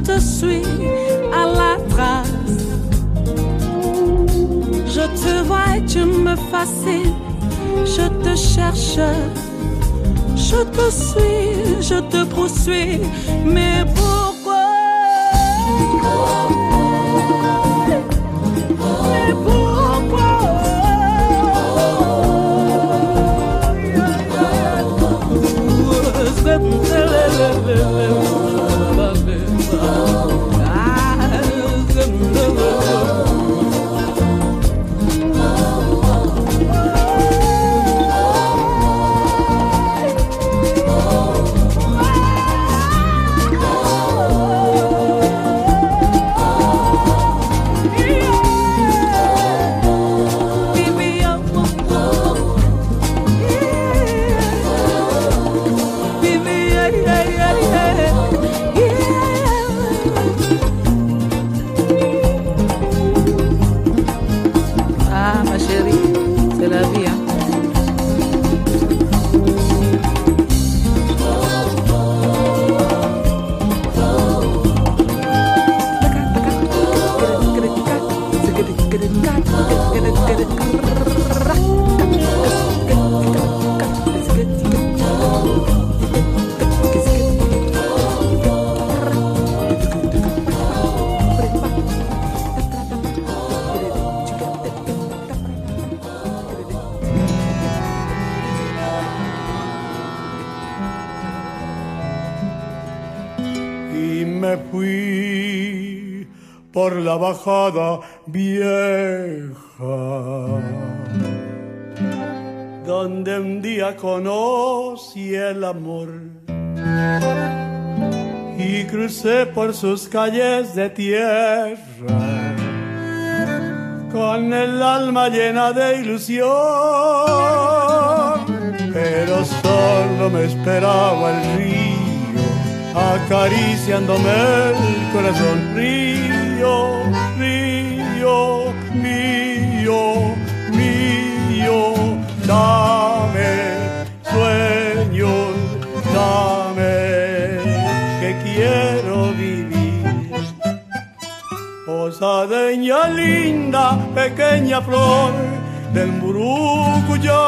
Je te suis à la trace. Je te vois et tu me fascines. Je te cherche, je te suis, je te poursuis. Mais pourquoi? Mais pourquoi? Vieja, donde un día conocí el amor y crucé por sus calles de tierra con el alma llena de ilusión, pero solo me esperaba el río acariciándome el corazón. Río, dame sueños, dame que quiero vivir. Posadeña linda, pequeña flor del murucuyá,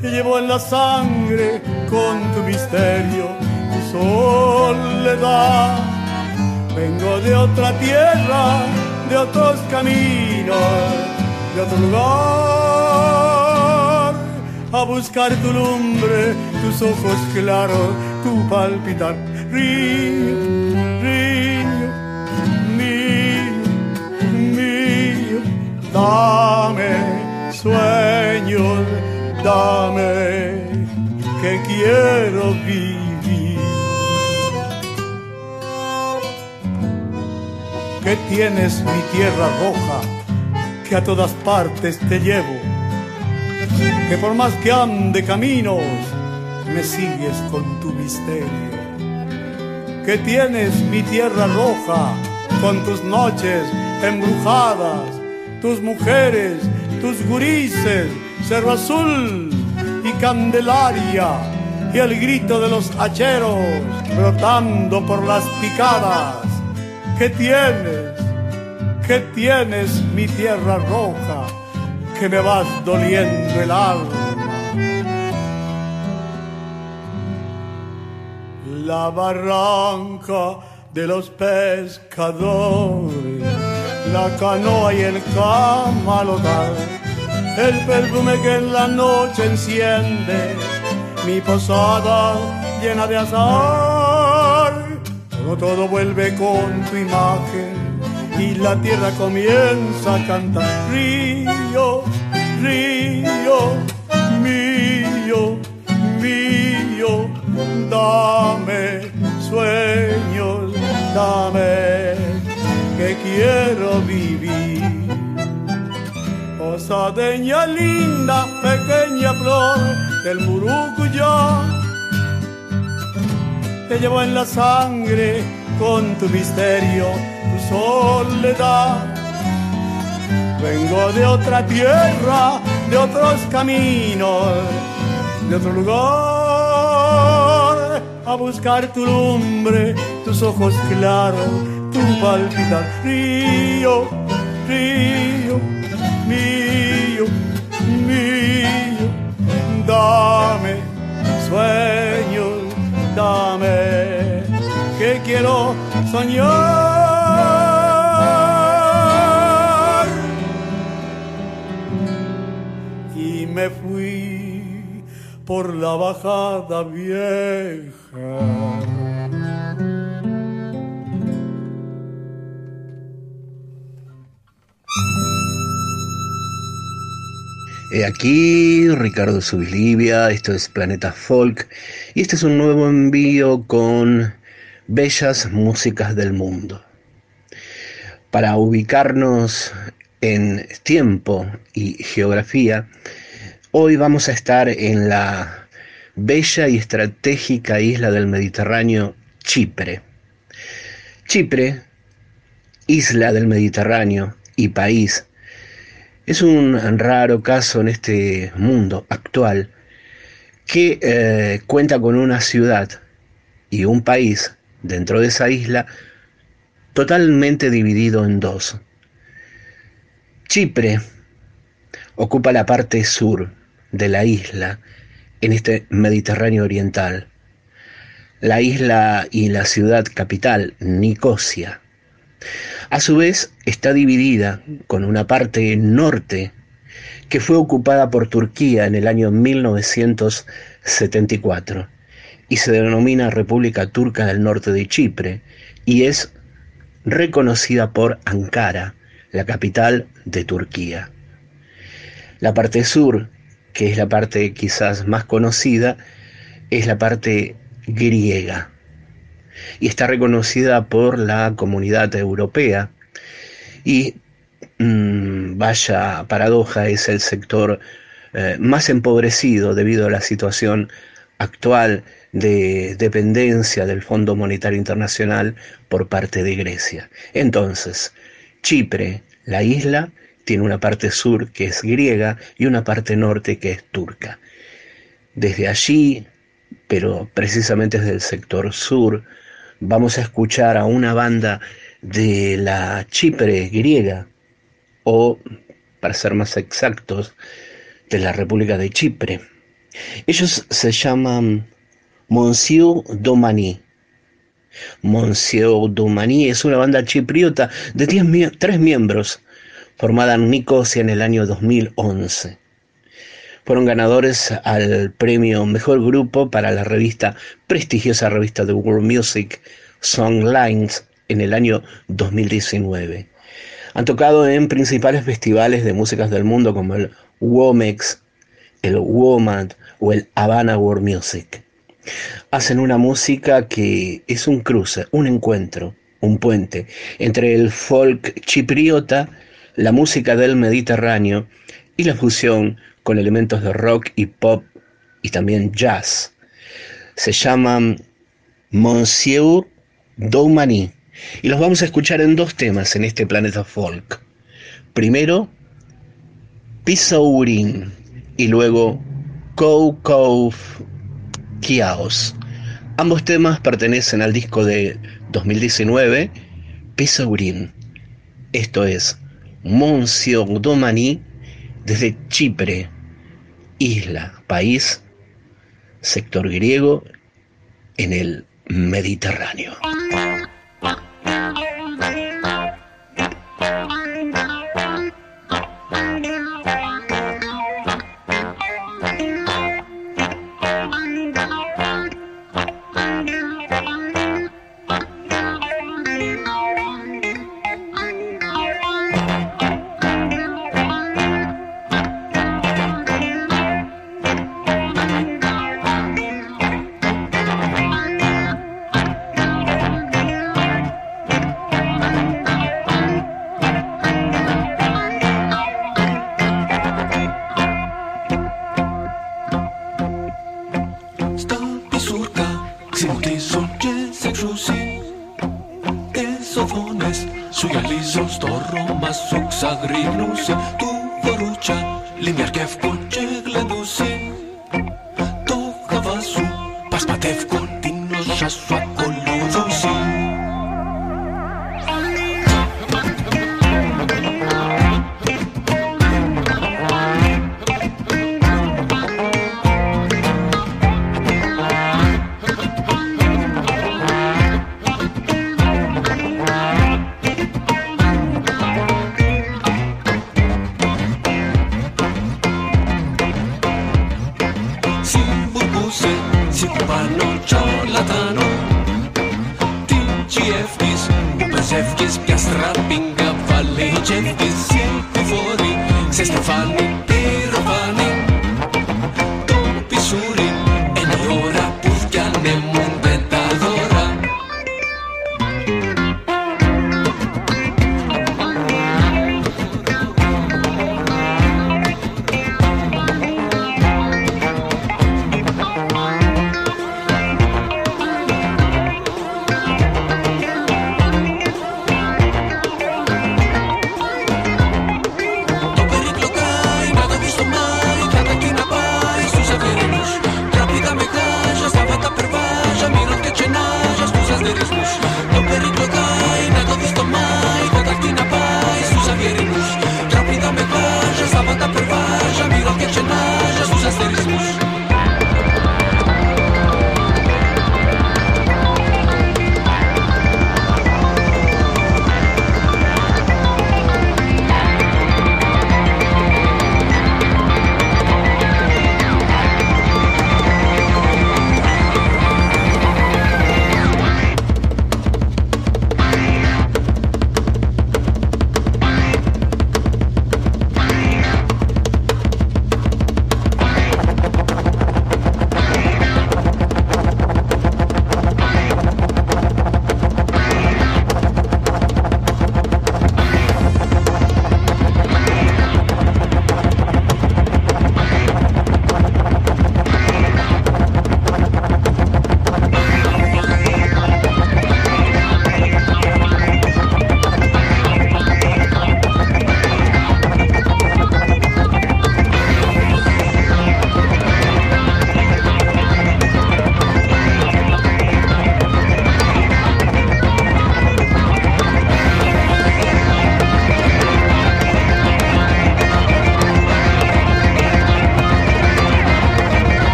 te llevo en la sangre con tu misterio, tu soledad. Vengo de otra tierra, de otros caminos, de otro lugar, a buscar tu lumbre, tus ojos claros, tu palpitar. Río, río, mío, mío, dame sueños, dame que quiero vivir. que tienes mi tierra roja, que a todas partes te llevo, que por más que ande caminos, me sigues con tu misterio, que tienes mi tierra roja, con tus noches embrujadas, tus mujeres, tus gurises, cerro azul y candelaria, y el grito de los hacheros brotando por las picadas. ¿Qué tienes? ¿Qué tienes mi tierra roja? Que me vas doliendo el alma. La barranca de los pescadores, la canoa y el camalotal, el perfume que en la noche enciende mi posada llena de azar. Todo, todo vuelve con tu imagen y la tierra comienza a cantar. Río, río, mío, mío, dame sueños, dame que quiero vivir. Osadeña linda, pequeña flor del murucuyá te llevo en la sangre con tu misterio, soledad. Vengo de otra tierra, de otros caminos, de otro lugar, a buscar tu lumbre, tus ojos claros, tu palpitar. Río, río, mío, mío, dame sueños dame que quiero soñar. Fui por la bajada vieja. He aquí Ricardo Subislivia, esto es Planeta Folk y este es un nuevo envío con bellas músicas del mundo. Para ubicarnos en tiempo y geografía, hoy vamos a estar en la bella y estratégica isla del Mediterráneo, Chipre. Chipre, isla del Mediterráneo y país es un raro caso en este mundo actual que eh, cuenta con una ciudad y un país dentro de esa isla totalmente dividido en dos. Chipre ocupa la parte sur de la isla en este Mediterráneo oriental. La isla y la ciudad capital, Nicosia, a su vez, está dividida con una parte norte que fue ocupada por Turquía en el año 1974 y se denomina República Turca del Norte de Chipre y es reconocida por Ankara, la capital de Turquía. La parte sur, que es la parte quizás más conocida, es la parte griega y está reconocida por la comunidad europea y mm, vaya paradoja es el sector eh, más empobrecido debido a la situación actual de dependencia del Fondo Monetario Internacional por parte de Grecia. Entonces, Chipre, la isla, tiene una parte sur que es griega y una parte norte que es turca. Desde allí, pero precisamente desde el sector sur, vamos a escuchar a una banda de la Chipre griega, o, para ser más exactos, de la República de Chipre. Ellos se llaman Monsieur Domani. Monsieur Domani es una banda chipriota de tres miembros, formada en Nicosia en el año 2011. Fueron ganadores al premio Mejor Grupo para la revista, prestigiosa revista de World Music, Songlines, en el año 2019. Han tocado en principales festivales de músicas del mundo como el WOMEX, el WOMAD o el Havana World Music. Hacen una música que es un cruce, un encuentro, un puente entre el folk chipriota, la música del Mediterráneo y la fusión con elementos de rock y pop y también jazz. Se llaman Monsieur Doumani y los vamos a escuchar en dos temas en este planeta folk. Primero, Pisaurin y luego Kou Kou Kiaos. Ambos temas pertenecen al disco de 2019, Pisaurin. Esto es Monsieur Domani desde Chipre, isla, país, sector griego en el Mediterráneo.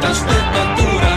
das tentaduras.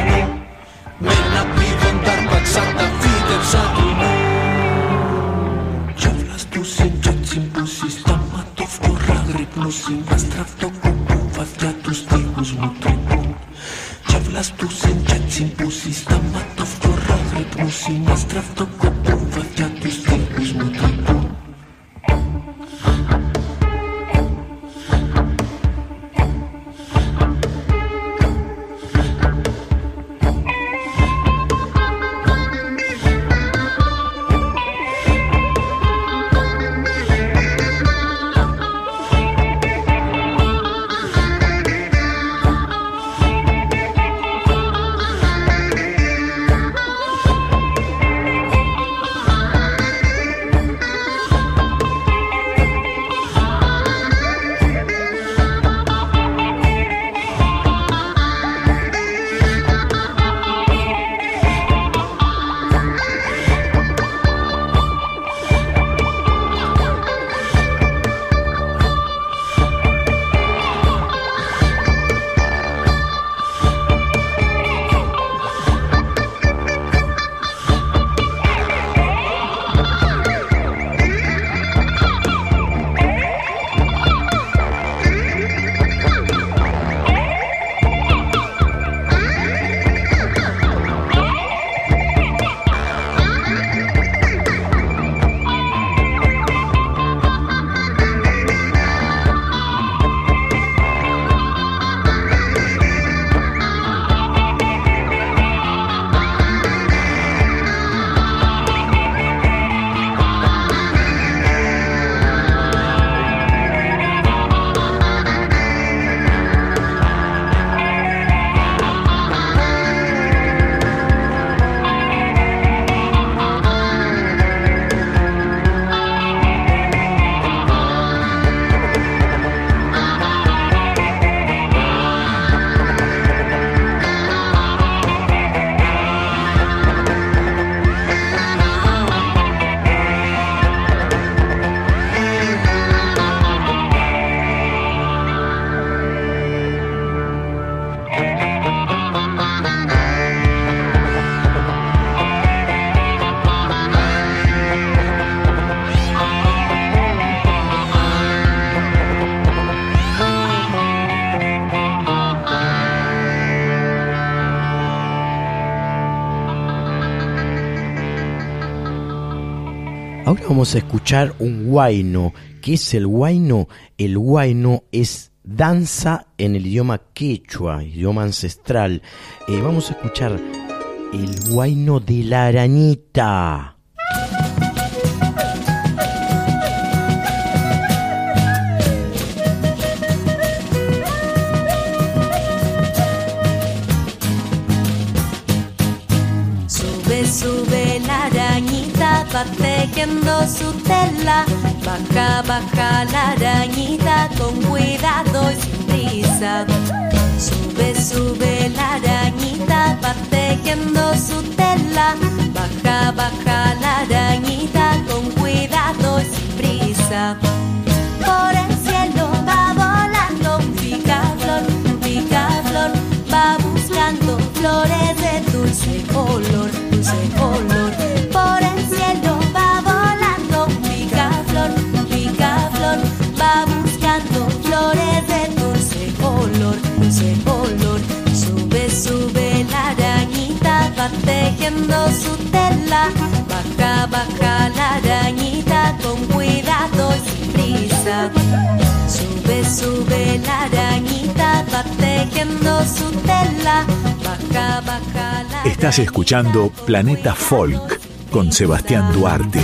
Vamos a escuchar un guayno. ¿Qué es el guayno? El guayno es danza en el idioma quechua, idioma ancestral. Eh, vamos a escuchar el guayno de la arañita. Dulce color, dulce color. Por el cielo va volando un picaflor, un picaflor, va buscando flores de dulce color, dulce color. Sube, sube la arañita, va tejiendo su tela. Baja, baja la arañita, con cuidado y prisa. Sube, sube la arañita, va tejiendo su tela. Estás escuchando Planeta Folk con Sebastián Duarte.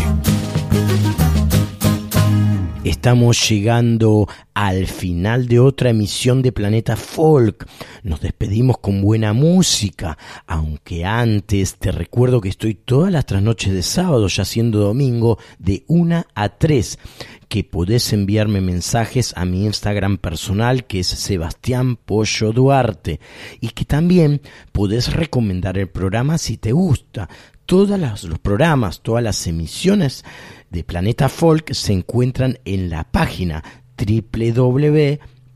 Estamos llegando al final de otra emisión de Planeta Folk. Nos despedimos con buena música, aunque antes te recuerdo que estoy todas las trasnoches de sábado, ya siendo domingo, de 1 a 3, que podés enviarme mensajes a mi Instagram personal, que es Sebastián Pollo Duarte, y que también podés recomendar el programa si te gusta. Todos los programas, todas las emisiones de Planeta Folk se encuentran en la página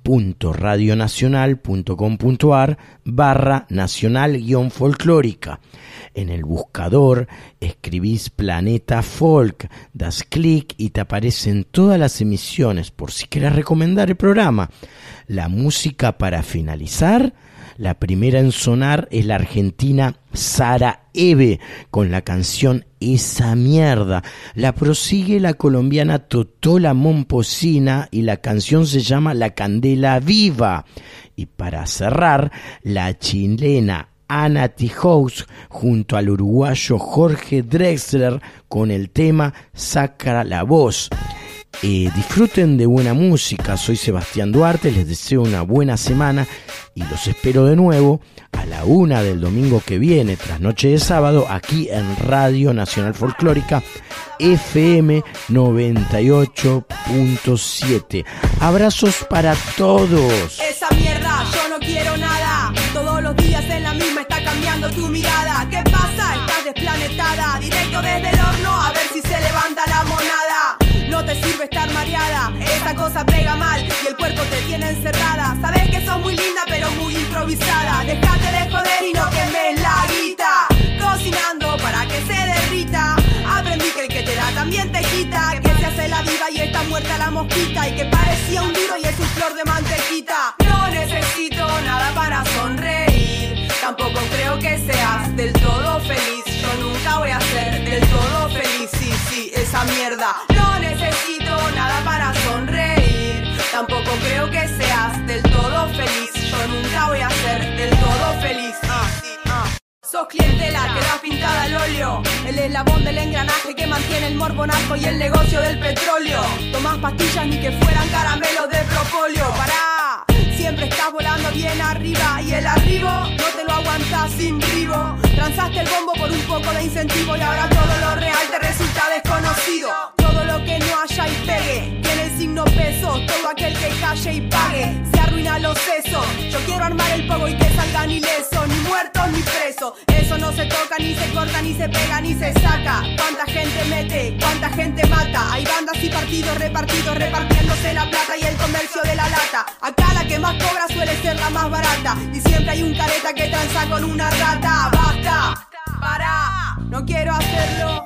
www.radionacional.com.ar barra nacional guion folclórica. En el buscador escribís Planeta Folk, das clic y te aparecen todas las emisiones por si quieres recomendar el programa. La música para finalizar La primera en sonar es la argentina Sara Eve con la canción Esa mierda. La prosigue la colombiana Totola Momposina y la canción se llama La Candela Viva. Y para cerrar, la chilena Ana Tijoux junto al uruguayo Jorge Drexler con el tema Saca la voz. Eh, disfruten de buena música, soy Sebastián Duarte, les deseo una buena semana y los espero de nuevo a la una del domingo que viene, tras noche de sábado, aquí en Radio Nacional Folclórica FM 98.7. Abrazos para todos. Esa mierda, yo no quiero nada. Todos los días en la misma está cambiando tu mirada. ¿Qué pasa? Estás desplanetada. Directo desde el horno a ver si se levanta la monada. Te sirve estar mareada, esa cosa pega mal y el cuerpo te tiene encerrada. Sabes que sos muy linda pero muy improvisada. Dejate de joder y no quemes la guita. Cocinando para que se derrita. Aprendí que el que te da también te quita. Que se hace la viva y está muerta la mosquita. Y que parecía un duro y es un flor de mantequita. No necesito nada para sonreír. Tampoco creo que seas del todo feliz. Yo nunca voy a ser del todo feliz. Sí, sí, esa mierda. Sos clientela que da pintada al óleo. El eslabón del engranaje que mantiene el morbonazo y el negocio del petróleo. Tomás pastillas ni que fueran caramelos de propóleo. Pará. Siempre estás volando bien arriba y el arribo no te lo aguantas sin vivo. Transaste el bombo por un poco de incentivo y ahora todo lo real te resulta desconocido. Todo lo que no haya y pegue tiene el signo peso. Todo aquel que calle y pague se arruina los sesos. Yo quiero armar el pogo y que salgan ilesos, ni muertos ni presos. Eso no se toca, ni se corta, ni se pega, ni se saca. Cuánta gente mete, cuánta gente mata. Hay bandas y partidos repartidos repartiéndose la plata y el comercio de la lata. Acá la que más cobra suele ser la más barata. Y siempre hay un careta que tranza con una rata. Basta, para, no quiero hacerlo.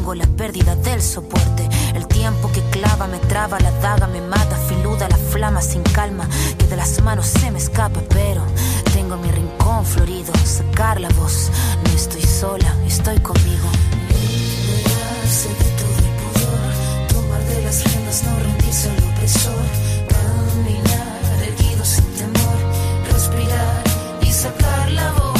Tengo la pérdida del soporte. El tiempo que clava me traba, la daga me mata, filuda la flama sin calma, que de las manos se me escapa, pero tengo mi rincón florido, sacar la voz. No estoy sola, estoy conmigo. Liberarse de todo el pudor, tomar de las riendas, no rendirse al opresor. Caminar erguido sin temor, respirar y sacar la voz.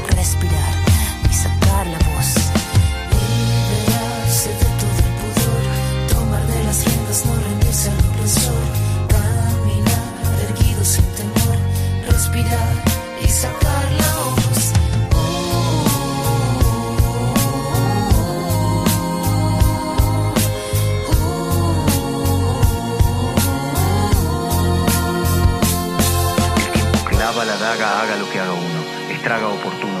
respirar y sacar la voz. Liberarse de todo el pudor, tomar de las riendas, no rendirse al opresor. Caminar erguido sin temor, respirar y sacar la voz. Clava la daga, haga lo que haga uno. Estraga oportuno,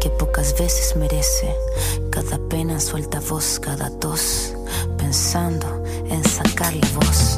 que pocas veces merece. Cada pena suelta voz, cada tos, pensando en sacar la voz.